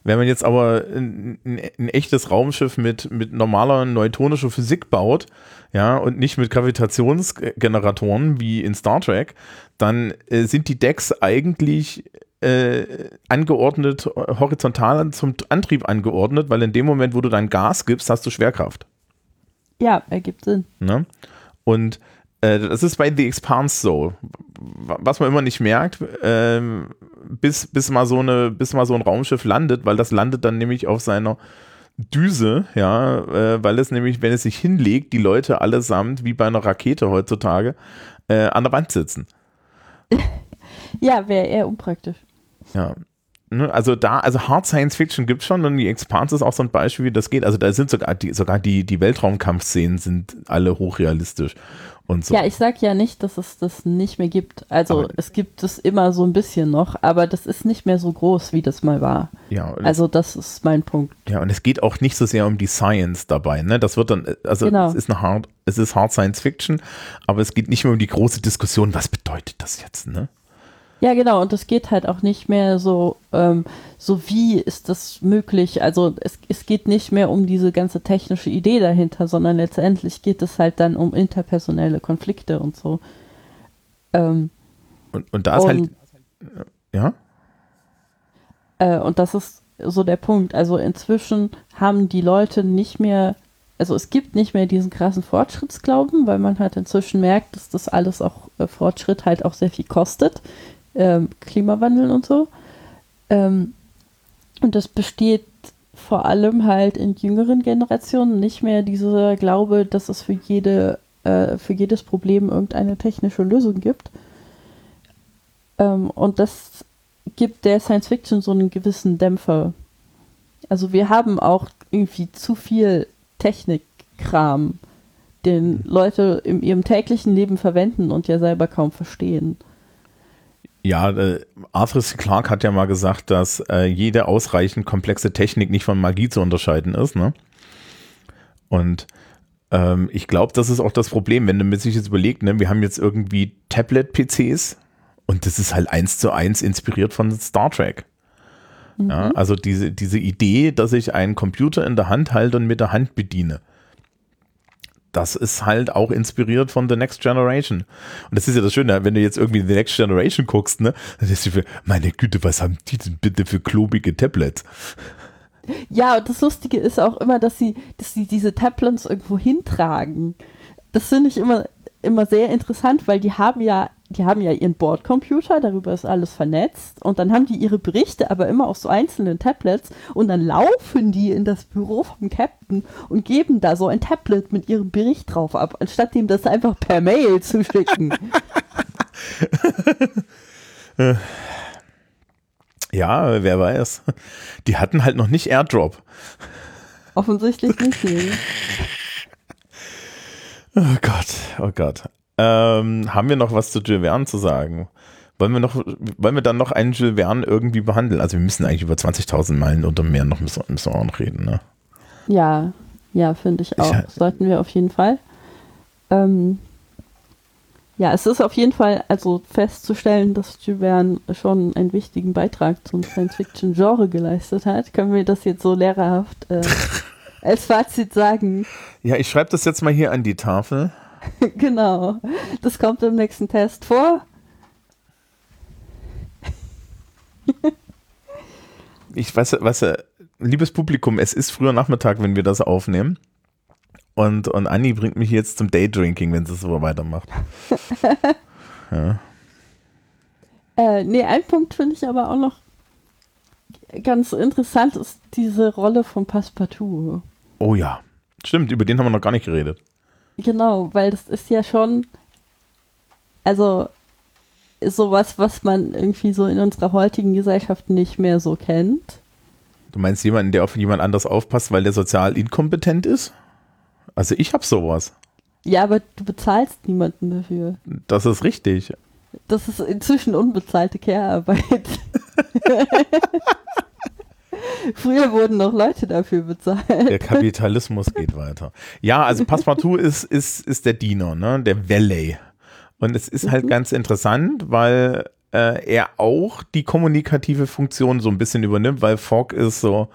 Wenn man jetzt aber ein, ein, ein echtes Raumschiff mit, mit normaler neutonischer Physik baut, ja, und nicht mit Gravitationsgeneratoren wie in Star Trek, dann äh, sind die Decks eigentlich äh, angeordnet, horizontal zum Antrieb angeordnet, weil in dem Moment, wo du dein Gas gibst, hast du Schwerkraft. Ja, ergibt Sinn. Ne? Und äh, das ist bei The Expanse so. Was man immer nicht merkt, ähm, bis, bis, mal so eine, bis mal so ein Raumschiff landet, weil das landet dann nämlich auf seiner Düse, ja, äh, weil es nämlich, wenn es sich hinlegt, die Leute allesamt, wie bei einer Rakete heutzutage, äh, an der Wand sitzen. *laughs* Ja, wäre eher unpraktisch. Ja. Ne, Also da, also Hard Science Fiction gibt es schon und die Expanse ist auch so ein Beispiel, wie das geht. Also da sind sogar die, sogar die, die Weltraumkampfszenen sind alle hochrealistisch und so. Ja, ich sag ja nicht, dass es das nicht mehr gibt. Also Aber- es gibt es immer so ein bisschen noch, aber das ist nicht mehr so groß, wie das mal war. ja, Also das ist mein Punkt. Ja, und es geht auch nicht so sehr um die Science dabei, ne? Das wird dann, also Genau. es ist eine hard, es ist Hard Science Fiction, aber es geht nicht mehr um die große Diskussion, was bedeutet das jetzt, ne? Ja, genau, und es geht halt auch nicht mehr so, ähm, so wie ist das möglich. Also es, es geht nicht mehr um diese ganze technische Idee dahinter, sondern letztendlich geht es halt dann um interpersonelle Konflikte und so. Ähm, Und, und da ist halt, und, ja, äh, und das ist so der Punkt. Also inzwischen haben die Leute nicht mehr, also es gibt nicht mehr diesen krassen Fortschrittsglauben, weil man halt inzwischen merkt, dass das alles auch äh, Fortschritt halt auch sehr viel kostet. Ähm, Klimawandel und so. Ähm, und das besteht vor allem halt in jüngeren Generationen nicht mehr dieser Glaube, dass es für jede, äh, für jedes Problem irgendeine technische Lösung gibt. Ähm, und das gibt der Science Fiction so einen gewissen Dämpfer. Also wir haben auch irgendwie zu viel Technikkram, den Leute in ihrem täglichen Leben verwenden und ja selber kaum verstehen. Ja, äh, Arthur C. Clarke hat ja mal gesagt, dass äh, jede ausreichend komplexe Technik nicht von Magie zu unterscheiden ist, ne? Und ähm, ich glaube, das ist auch das Problem, wenn man sich jetzt überlegt, ne, wir haben jetzt irgendwie Tablet-PCs und das ist halt eins zu eins inspiriert von Star Trek. Ja, also diese, diese Idee, dass ich einen Computer in der Hand halte und mit der Hand bediene. Das ist halt auch inspiriert von The Next Generation. Und das ist ja das Schöne, wenn du jetzt irgendwie The Next Generation guckst, ne, dann ist für, meine Güte, was haben die denn bitte für klobige Tablets? Ja, und das Lustige ist auch immer, dass sie, dass sie diese Tablets irgendwo hintragen. Das finde ich immer, immer sehr interessant, weil die haben ja, die haben ja ihren Bordcomputer, darüber ist alles vernetzt und dann haben die ihre Berichte aber immer auf so einzelnen Tablets und dann laufen die in das Büro vom Captain und geben da so ein Tablet mit ihrem Bericht drauf ab, anstatt ihm das einfach per Mail zu schicken. *laughs* Ja, wer weiß. Die hatten halt noch nicht Airdrop. Offensichtlich nicht. Nee. Oh Gott, oh Gott. Ähm, haben wir noch was zu Jules Verne zu sagen? wollen wir noch, wollen wir dann noch einen Jules Verne irgendwie behandeln? Also wir müssen eigentlich über 20.000 Meilen unter Meer noch müssen, müssen wir auch noch reden, ne? Ja, ja, finde ich auch. Ich, Sollten wir auf jeden Fall. Ähm, ja, es ist auf jeden Fall also festzustellen, dass Jules Verne schon einen wichtigen Beitrag zum Science-Fiction-Genre geleistet hat. Können wir das jetzt so lehrerhaft äh, *laughs* als Fazit sagen? Ja, ich schreibe das jetzt mal hier an die Tafel. *laughs* genau. Das kommt im nächsten Test vor. *laughs* ich weiß, was, liebes Publikum, es ist früher Nachmittag, wenn wir das aufnehmen. Und, und Anni bringt mich jetzt zum Daydrinking, wenn sie so weitermacht. *laughs* ja. Äh, nee, ein Punkt finde ich aber auch noch ganz interessant, ist diese Rolle von Passepartout. Oh ja, stimmt, über den haben wir noch gar nicht geredet. Genau, weil das ist ja schon, also sowas, was man irgendwie so in unserer heutigen Gesellschaft nicht mehr so kennt. Du meinst jemanden, der auf jemand anders aufpasst, weil der sozial inkompetent ist? Also ich habe sowas. Ja, aber du bezahlst niemanden dafür. Das ist richtig. Das ist inzwischen unbezahlte Care-Arbeit. *laughs* *laughs* Früher wurden noch Leute dafür bezahlt. Der Kapitalismus geht weiter. Ja, also Passepartout ist, ist, ist der Diener, ne? der Valet. Und es ist halt mhm. ganz interessant, weil äh, er auch die kommunikative Funktion so ein bisschen übernimmt, weil Fogg ist so,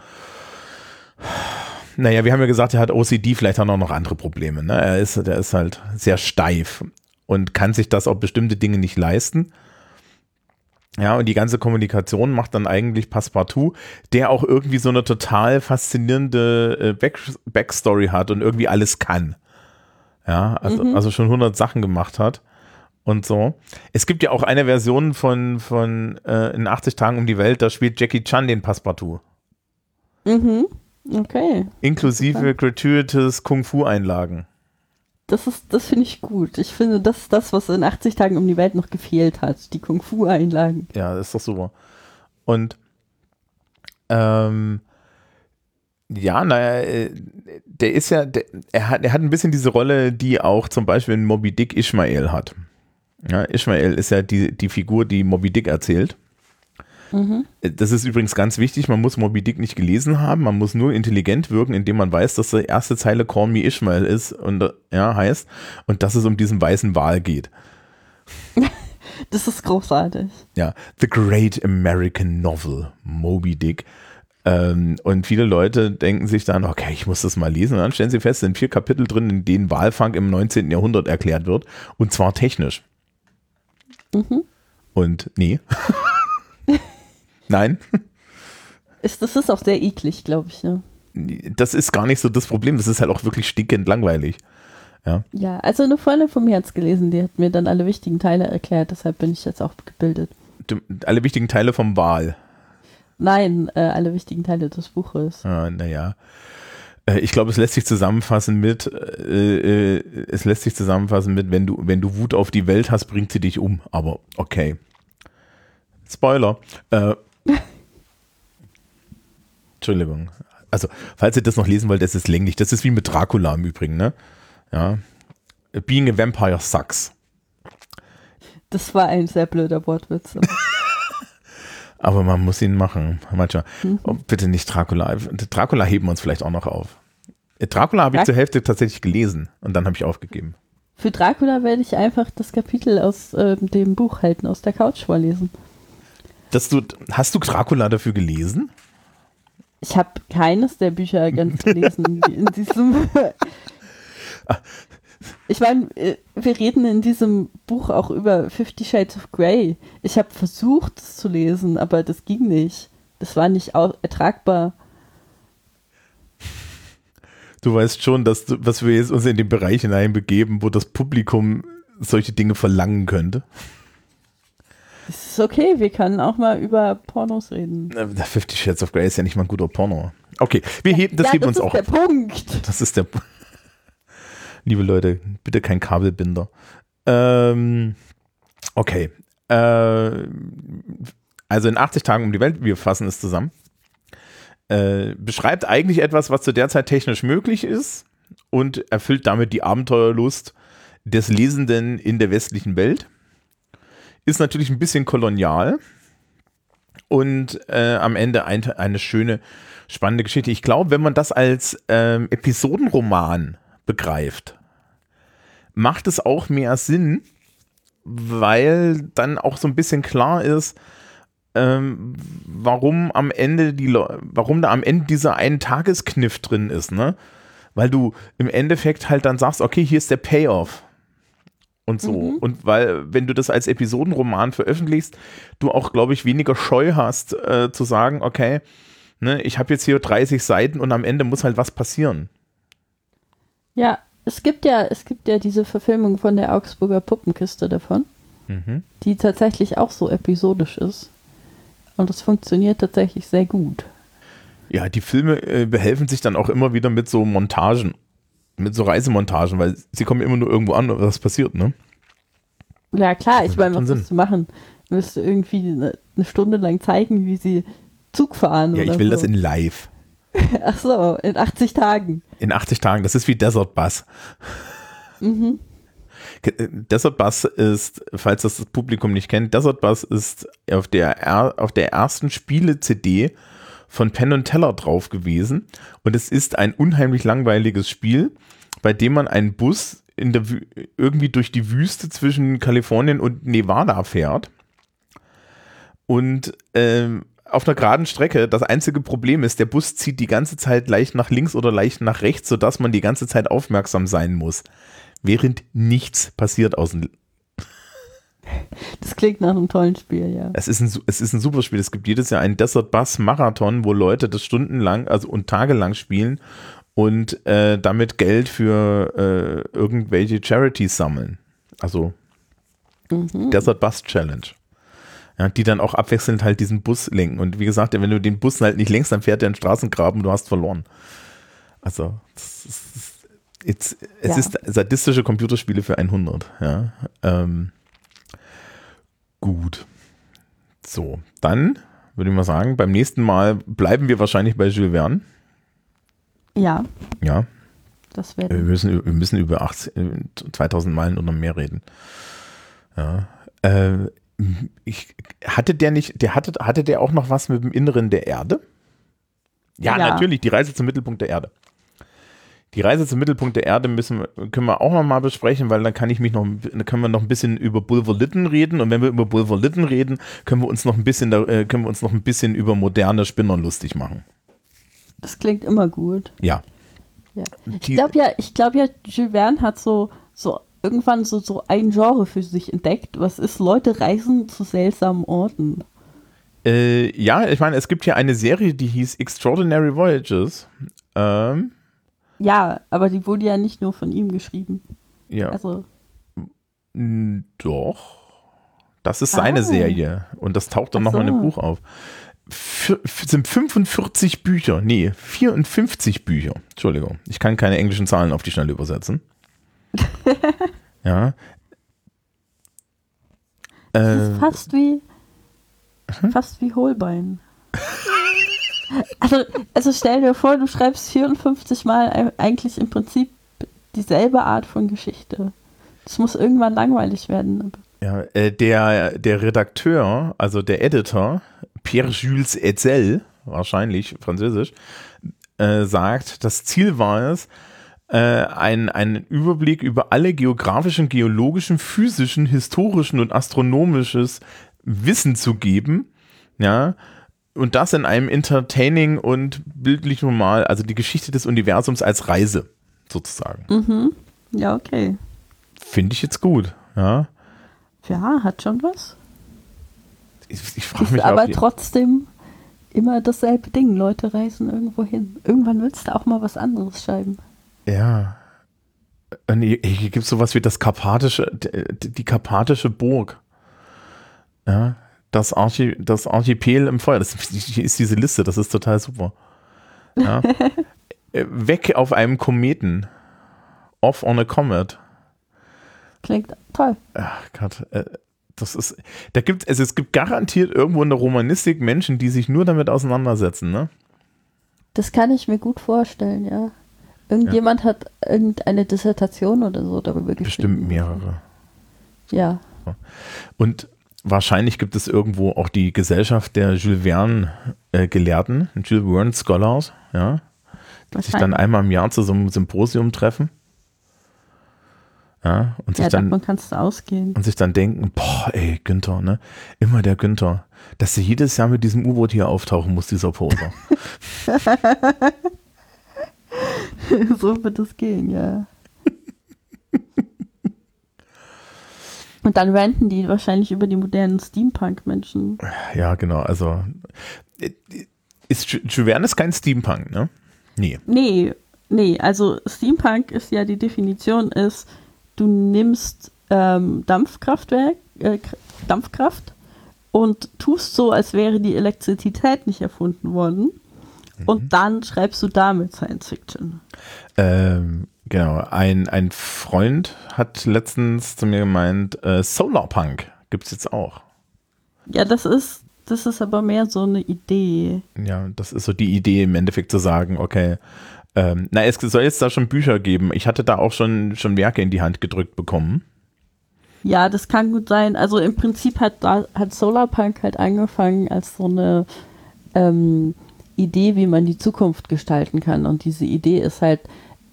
naja, wir haben ja gesagt, er hat OCD, vielleicht hat er noch andere Probleme. Ne? Er ist, der ist halt sehr steif und kann sich das auf bestimmte Dinge nicht leisten. Ja, und die ganze Kommunikation macht dann eigentlich Passepartout, der auch irgendwie so eine total faszinierende äh, Back Backstory hat und irgendwie alles kann. Ja, also, mhm. also schon 100 Sachen gemacht hat und so. Es gibt ja auch eine Version von, von äh, in 80 Tagen um die Welt, da spielt Jackie Chan den Passepartout. Mhm. Okay. Inklusive gratuitous Kung-Fu-Einlagen. Das ist, das finde ich gut. Ich finde, das ist das, was in 80 Tagen um die Welt noch gefehlt hat. Die Kung-Fu-Einlagen. Ja, das ist doch super. Und ähm, ja, naja, äh, der ist ja, der, er, hat, er hat ein bisschen diese Rolle, die auch zum Beispiel in Moby Dick Ishmael hat. Ja, Ishmael ist ja die, die Figur, die Moby Dick erzählt. Mhm. Das ist übrigens ganz wichtig, man muss Moby Dick nicht gelesen haben, man muss nur intelligent wirken, indem man weiß, dass die erste Zeile Call Me Ishmael ist und ja, heißt und dass es um diesen weißen Wal geht. *laughs* Das ist großartig. Ja, The Great American Novel, Moby Dick. Ähm, und viele Leute denken sich dann, okay, ich muss das mal lesen. Und dann stellen sie fest, es sind vier Kapitel drin, in denen Walfang im 19. Jahrhundert erklärt wird. Und zwar technisch. Mhm. Und nee. *laughs* Nein. Ist, das ist auch sehr eklig, glaube ich. Ja. Das ist gar nicht so das Problem. Das ist halt auch wirklich stinkend langweilig. Ja, ja also eine Freundin vom Herz gelesen, die hat mir dann alle wichtigen Teile erklärt. Deshalb bin ich jetzt auch gebildet. Alle wichtigen Teile vom Wahl. Nein, äh, alle wichtigen Teile des Buches. Ah, naja. Äh, ich glaube, es lässt sich zusammenfassen mit, äh, äh, es lässt sich zusammenfassen mit, wenn du, wenn du Wut auf die Welt hast, bringt sie dich um. Aber okay. Spoiler. Äh, Entschuldigung. Also, falls ihr das noch lesen wollt, das ist länglich. Das ist wie mit Dracula im Übrigen, ne? Ja. Being a Vampire sucks. Das war ein sehr blöder Wortwitz. Aber *laughs* man muss ihn machen. Manchmal. Mhm. Oh, bitte nicht Dracula. Dracula heben wir uns vielleicht auch noch auf. Dracula habe ich zur Hälfte tatsächlich gelesen und dann habe ich aufgegeben. Für Dracula werde ich einfach das Kapitel aus äh, dem Buch halten, aus der Couch vorlesen. Dass du, hast du Dracula dafür gelesen? Ich habe keines der Bücher ganz *laughs* gelesen in diesem. ich meine, äh, wir reden in diesem Buch auch über Fifty Shades of Grey. Ich habe versucht, es zu lesen, aber das ging nicht. Das war nicht ertragbar. Du weißt schon, dass du, was wir jetzt uns in den Bereich hineinbegeben, wo das Publikum solche Dinge verlangen könnte. Es ist okay, wir können auch mal über Pornos reden. Fifty Shades of Grey ist ja nicht mal ein guter Porno. Okay, wir heben, das ja, heben das uns auch. Das ist der Punkt. Das ist der *laughs* Liebe Leute, bitte kein Kabelbinder. Ähm, okay. Äh, also in 80 Tagen um die Welt, wir fassen es zusammen. Äh, beschreibt eigentlich etwas, was zu der Zeit technisch möglich ist und erfüllt damit die Abenteuerlust des Lesenden in der westlichen Welt ist natürlich ein bisschen kolonial und äh, am Ende ein, eine schöne, spannende Geschichte. Ich glaube, wenn man das als ähm, Episodenroman begreift, macht es auch mehr Sinn, weil dann auch so ein bisschen klar ist, ähm, warum am Ende die warum da am Ende dieser einen Tageskniff drin ist, ne? Weil du im Endeffekt halt dann sagst, okay, hier ist der Payoff und so. Mhm. Und weil, wenn du das als Episodenroman veröffentlichst, du auch, glaube ich, weniger Scheu hast, äh, zu sagen, okay, ne, ich habe jetzt hier 30 Seiten und am Ende muss halt was passieren. Ja, es gibt ja, es gibt ja diese Verfilmung von der Augsburger Puppenkiste davon, mhm. die tatsächlich auch so episodisch ist. Und das funktioniert tatsächlich sehr gut. Ja, die Filme äh, behelfen sich dann auch immer wieder mit so Montagen, mit so Reisemontagen, weil sie kommen immer nur irgendwo an, was passiert, ne? Ja, klar, ich meine, was willst du machen? Du wirst irgendwie eine, eine, Stunde lang zeigen, wie sie Zug fahren. Ja, ich will so. das in live. *laughs* Ach so, in 80 Tagen. In 80 Tagen, das ist wie Desert Bus. Mhm. Äh, Desert Bus ist, falls das das Publikum nicht kennt, Desert Bus ist auf der, auf der ersten Spiele-CD von Penn und Teller drauf gewesen. Und es ist ein unheimlich langweiliges Spiel, bei dem man einen Bus in der, irgendwie durch die Wüste zwischen Kalifornien und Nevada fährt. Und ähm, auf einer geraden Strecke, das einzige Problem ist, der Bus zieht die ganze Zeit leicht nach links oder leicht nach rechts, sodass man die ganze Zeit aufmerksam sein muss während nichts passiert außen. Das klingt nach einem tollen Spiel, ja. Es ist, ein, es ist ein super Spiel. Es gibt jedes Jahr einen Desert Bus Marathon, wo Leute das stundenlang also und tagelang spielen und äh, damit Geld für äh, irgendwelche Charities sammeln. Also mhm. Desert Bus Challenge. Ja, die dann auch abwechselnd halt diesen Bus lenken. Und wie gesagt, wenn du den Bus halt nicht lenkst, dann fährt der in Straßengraben und du hast verloren. Also, das ist, It's, es ja. ist sadistische Computerspiele für 100. Ja. Ähm, gut. So, dann würde ich mal sagen, beim nächsten Mal bleiben wir wahrscheinlich bei Jules Verne. Ja. Ja. Das wir, müssen, wir müssen über 18, 2000 Meilen oder mehr reden. Ja. Äh, ich, hatte der nicht, der hatte, hatte der auch noch was mit dem Inneren der Erde? Ja, ja, natürlich, die Reise zum Mittelpunkt der Erde. Die Reise zum Mittelpunkt der Erde müssen, können wir auch noch mal besprechen, weil dann kann ich mich noch, dann können wir noch ein bisschen über Bulwer Lytton reden und wenn wir über Bulwer Lytton reden, können wir uns noch ein bisschen, äh, können wir uns noch ein bisschen über moderne Spinner lustig machen. Das klingt immer gut. Ja. ja. Ich glaube ja, ich glaube ja, Jules Verne hat so, so irgendwann so, so ein Genre für sich entdeckt. Was ist, Leute reisen zu seltsamen Orten. Äh, ja, ich meine, es gibt ja eine Serie, die hieß Extraordinary Voyages. Ähm, ja, aber die wurde ja nicht nur von ihm geschrieben. Ja. Also. Doch. Das ist seine ah. Serie. Und das taucht dann nochmal so. in einem Buch auf. Sind 45 Bücher. Nee, 54 Bücher. Entschuldigung. Ich kann keine englischen Zahlen auf die Schnelle übersetzen. *laughs* ja. Das äh, ist fast wie. Hm? Fast wie Holbein. Also, also stell dir vor, du schreibst 54 Mal eigentlich im Prinzip dieselbe Art von Geschichte. Das muss irgendwann langweilig werden. Ja, äh, der, der Redakteur, also der Editor, Pierre-Jules Etzel, wahrscheinlich französisch, äh, sagt, das Ziel war es, äh, einen, einen Überblick über alle geografischen, geologischen, physischen, historischen und astronomisches Wissen zu geben, ja, und das in einem entertaining und bildlich normal, also die Geschichte des Universums als Reise sozusagen. Mhm. Ja, okay. Finde ich jetzt gut, ja. Ja, hat schon was. Ich, ich frage mich aber trotzdem immer dasselbe Ding. Leute reisen irgendwo hin. Irgendwann willst du auch mal was anderes schreiben. Ja. Hier gibt es sowas wie das karpatische, die karpatische Burg. Ja, das, Archi das Archipel im Feuer. Das *laughs* ist diese Liste, das ist total super. Ja. *laughs* Äh, weg auf einem Kometen. Off on a Comet. Klingt toll. Ach Gott, äh, das ist, da gibt also es gibt garantiert irgendwo in der Romanistik Menschen, die sich nur damit auseinandersetzen, ne? Das kann ich mir gut vorstellen, ja. Irgendjemand ja. hat irgendeine Dissertation oder so darüber geschrieben. Bestimmt mehrere. Ja. Und wahrscheinlich gibt es irgendwo auch die Gesellschaft der Jules Verne äh, Gelehrten, Jules Verne Scholars, ja, die sich dann einmal im Jahr zu so einem Symposium treffen. Ja, und sich ja, dann davon kannst du ausgehen. und sich dann denken, boah, ey, Günther, ne? Immer der Günther, dass sie jedes Jahr mit diesem U-Boot hier auftauchen muss, dieser Poser. *laughs* so wird es gehen, ja. Und dann ranten die wahrscheinlich über die modernen Steampunk-Menschen. ja, genau, also ist Ju- Jules Verne ist kein Steampunk, ne? Nee. Nee, nee, also Steampunk ist ja die Definition ist, du nimmst ähm, Dampfkraftwerk, äh, Dampfkraft und tust so, als wäre die Elektrizität nicht erfunden worden. Und dann schreibst du damit Science Fiction. Ähm, genau, ein, ein Freund hat letztens zu mir gemeint, äh, Solarpunk gibt es jetzt auch. Ja, das ist, das ist aber mehr so eine Idee. Ja, das ist so die Idee im Endeffekt zu sagen, okay, ähm, na, es soll jetzt da schon Bücher geben. Ich hatte da auch schon, schon Werke in die Hand gedrückt bekommen. Ja, das kann gut sein. Also im Prinzip hat, hat Solarpunk halt angefangen als so eine ähm, Idee, wie man die Zukunft gestalten kann. Und diese Idee ist halt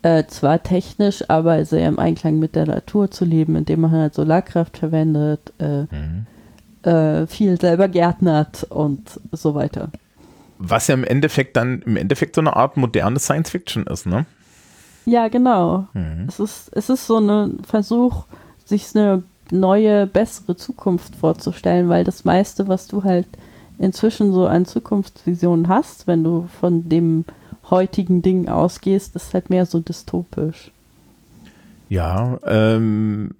äh, zwar technisch, aber sehr im Einklang mit der Natur zu leben, indem man halt Solarkraft verwendet, äh, äh, viel selber gärtnert und so weiter. Was ja im Endeffekt dann, im Endeffekt so eine Art moderne Science Fiction ist, ne? Ja, genau. Es, ist, es ist so ein Versuch, sich eine neue, bessere Zukunft vorzustellen, weil das meiste, was du halt inzwischen so an Zukunftsvisionen hast, wenn du von dem heutigen Ding ausgehst, ist halt mehr so dystopisch. Ja, ähm,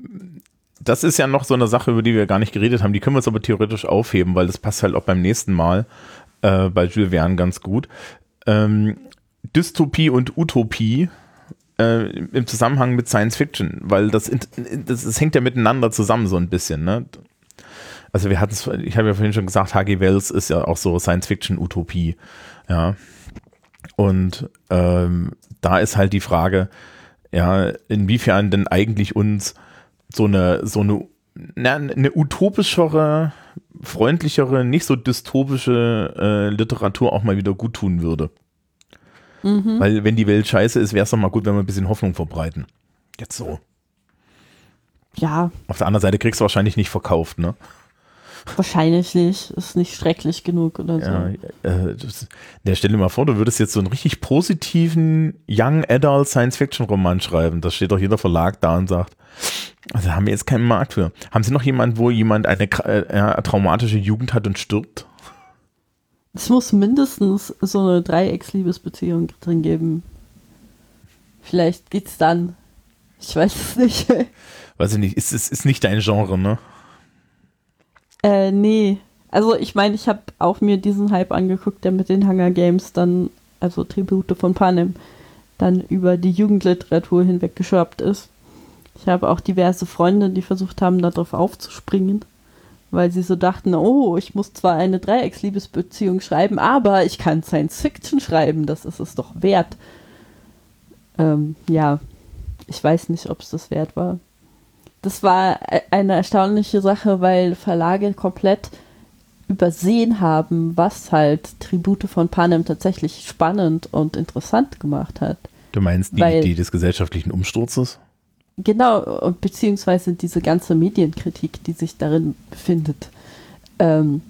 das ist ja noch so eine Sache, über die wir gar nicht geredet haben. Die können wir uns aber theoretisch aufheben, weil das passt halt auch beim nächsten Mal äh, bei Jules Verne ganz gut. Ähm, Dystopie und Utopie äh, im Zusammenhang mit Science Fiction, weil das, das, das hängt ja miteinander zusammen so ein bisschen. Ne? Also wir hatten es, ich habe ja vorhin schon gesagt, H.G. Wells ist ja auch so Science Fiction Utopie. Ja. Und ähm, da ist halt die Frage, ja, inwiefern denn eigentlich uns so eine, so eine, eine utopischere, freundlichere, nicht so dystopische äh, Literatur auch mal wieder gut tun würde. Weil wenn die Welt scheiße ist, wäre es doch mal gut, wenn wir ein bisschen Hoffnung verbreiten. Jetzt so. Ja, Auf der anderen Seite kriegst du wahrscheinlich nicht verkauft, ne? wahrscheinlich nicht. Ist nicht schrecklich genug oder so. Ja, äh, das, der stell dir mal vor, du würdest jetzt so einen richtig positiven Young Adult Science Fiction Roman schreiben. Da steht doch jeder Verlag da und sagt, also haben wir jetzt keinen Markt für. Haben Sie noch jemanden, wo jemand eine äh, traumatische Jugend hat und stirbt? Es muss mindestens so eine Dreiecksliebesbeziehung drin geben. Vielleicht geht's dann. Ich weiß es nicht. Weiß ich nicht, ist, ist, ist nicht dein Genre, ne? Äh, nee. Also ich meine, ich habe auch mir diesen Hype angeguckt, der mit den Hunger Games dann, also Tribute von Panem, dann über die Jugendliteratur hinweg geschwappt ist. Ich habe auch diverse Freunde, die versucht haben, darauf aufzuspringen, weil sie so dachten, oh, ich muss zwar eine Dreiecksliebesbeziehung schreiben, aber ich kann Science Fiction schreiben, das ist es doch wert. Ähm, ja, ich weiß nicht, ob es das wert war das war e- eine erstaunliche Sache, weil Verlage komplett übersehen haben, was halt Tribute von Panem tatsächlich spannend und interessant gemacht hat. Du meinst die Weil- Idee des gesellschaftlichen Umsturzes? Genau, beziehungsweise diese ganze Medienkritik, die sich darin befindet. Ähm,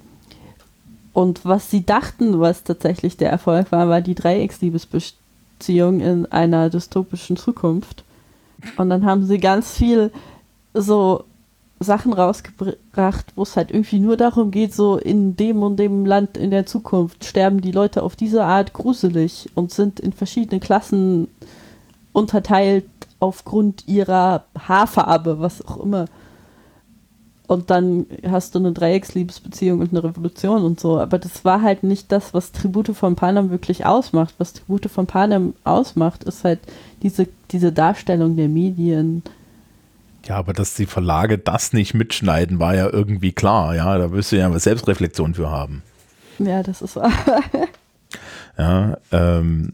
und was sie dachten, was tatsächlich der Erfolg war, war die Dreiecksliebesbeziehung in einer dystopischen Zukunft. Und dann haben sie ganz viel so Sachen rausgebracht, wo es halt irgendwie nur darum geht, so in dem und dem Land in der Zukunft sterben die Leute auf diese Art gruselig und sind in verschiedene Klassen unterteilt aufgrund ihrer Haarfarbe, was auch immer. Und dann hast du eine Dreiecksliebesbeziehung und eine Revolution und so. Aber das war halt nicht das, was Tribute von Panem wirklich ausmacht. Was Tribute von Panem ausmacht, ist halt diese, diese Darstellung der Medien. Ja, aber dass die Verlage das nicht mitschneiden, war ja irgendwie klar. Ja, da wirst du ja Selbstreflexion für haben. Ja, das ist wahr. Ja, ähm,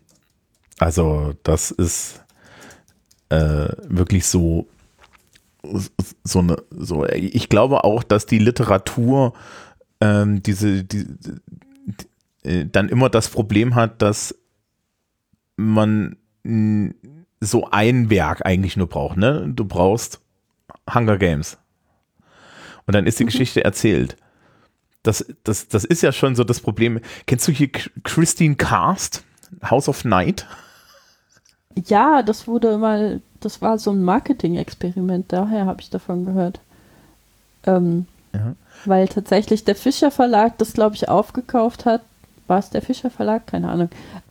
also das ist äh, wirklich so, so eine, so, ich glaube auch, dass die Literatur ähm, diese, die, die, äh, dann immer das Problem hat, dass man so ein Werk eigentlich nur braucht, ne? Du brauchst Hunger Games. Und dann ist die mhm. Geschichte erzählt. Das, das, das ist ja schon so das Problem. Kennst du hier Christine Cast, House of Night? Ja, das wurde mal, das war so ein Marketing-Experiment, daher habe ich davon gehört. Ähm, ja. Weil tatsächlich der Fischer Verlag das, glaube ich, aufgekauft hat. War es der Fischer Verlag? Keine Ahnung.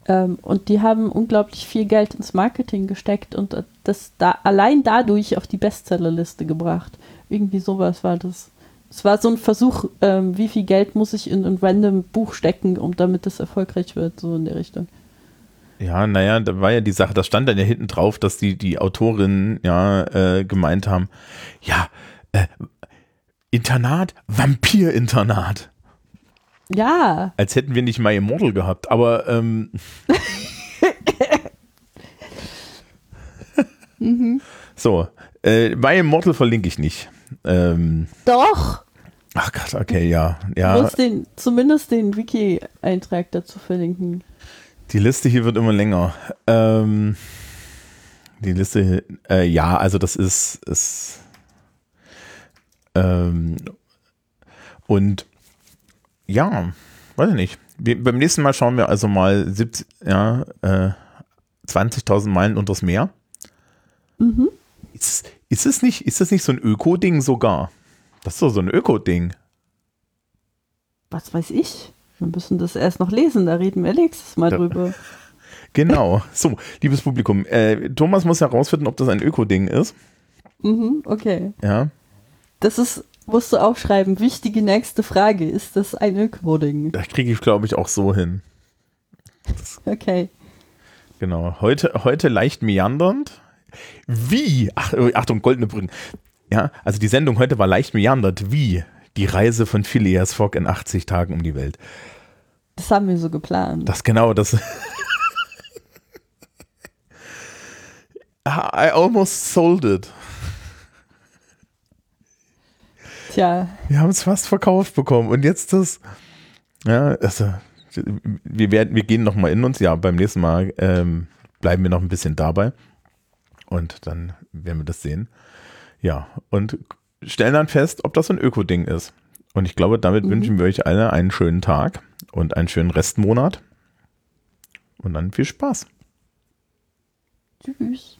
Ähm, und die haben unglaublich viel Geld ins Marketing gesteckt und das da allein dadurch auf die Bestsellerliste gebracht. Irgendwie sowas war das. Es war so ein Versuch, ähm, wie viel Geld muss ich in ein random Buch stecken, um damit das erfolgreich wird, so in der Richtung. Ja, naja, da war ja die Sache, da stand dann ja hinten drauf, dass die, die Autorinnen ja äh, gemeint haben, ja, äh, Internat, Vampir-Internat. Ja. Als hätten wir nicht mal Immortal gehabt, aber ähm, *laughs* mhm. so, äh, My Immortal verlinke ich nicht. Ähm, Doch. Ach Gott, okay, ja. ja. Du musst den, zumindest den Wiki-Eintrag dazu verlinken. Die Liste hier wird immer länger. Ähm, die Liste, äh, ja, also das ist, ist ähm, und ja, weiß ich nicht. Wir, beim nächsten Mal schauen wir also mal 70, ja, äh, 20.000 Meilen unters Meer. Mhm. Ist, ist, es nicht, ist das nicht so ein Öko-Ding sogar? Das ist doch so ein Öko-Ding. Was weiß ich? Wir müssen das erst noch lesen, da reden wir nächstes Mal drüber. *laughs* Genau. So, liebes Publikum, äh, Thomas muss herausfinden, ob das ein Öko-Ding ist. Mhm, okay. Ja. Das ist, musst du aufschreiben, wichtige nächste Frage. Ist das ein Öko-Ding? Das kriege ich, glaube ich, auch so hin. *laughs* okay. Genau. Heute, heute leicht meandernd. Wie? Ach, oh, Achtung, goldene Brücken. Ja, also die Sendung heute war leicht meandert. Wie? Die Reise von Phileas Fogg in 80 Tagen um die Welt. Das haben wir so geplant. Das genau, das. *laughs* I almost sold it. Tja. Wir haben es fast verkauft bekommen und jetzt das. Ja, also wir werden, wir gehen noch mal in uns. Ja, beim nächsten Mal ähm, bleiben wir noch ein bisschen dabei und dann werden wir das sehen. Ja, und stellen dann fest, ob das ein Öko-Ding ist. Und ich glaube, damit mhm. wünschen wir euch alle einen schönen Tag und einen schönen Restmonat. Und dann viel Spaß. Tschüss.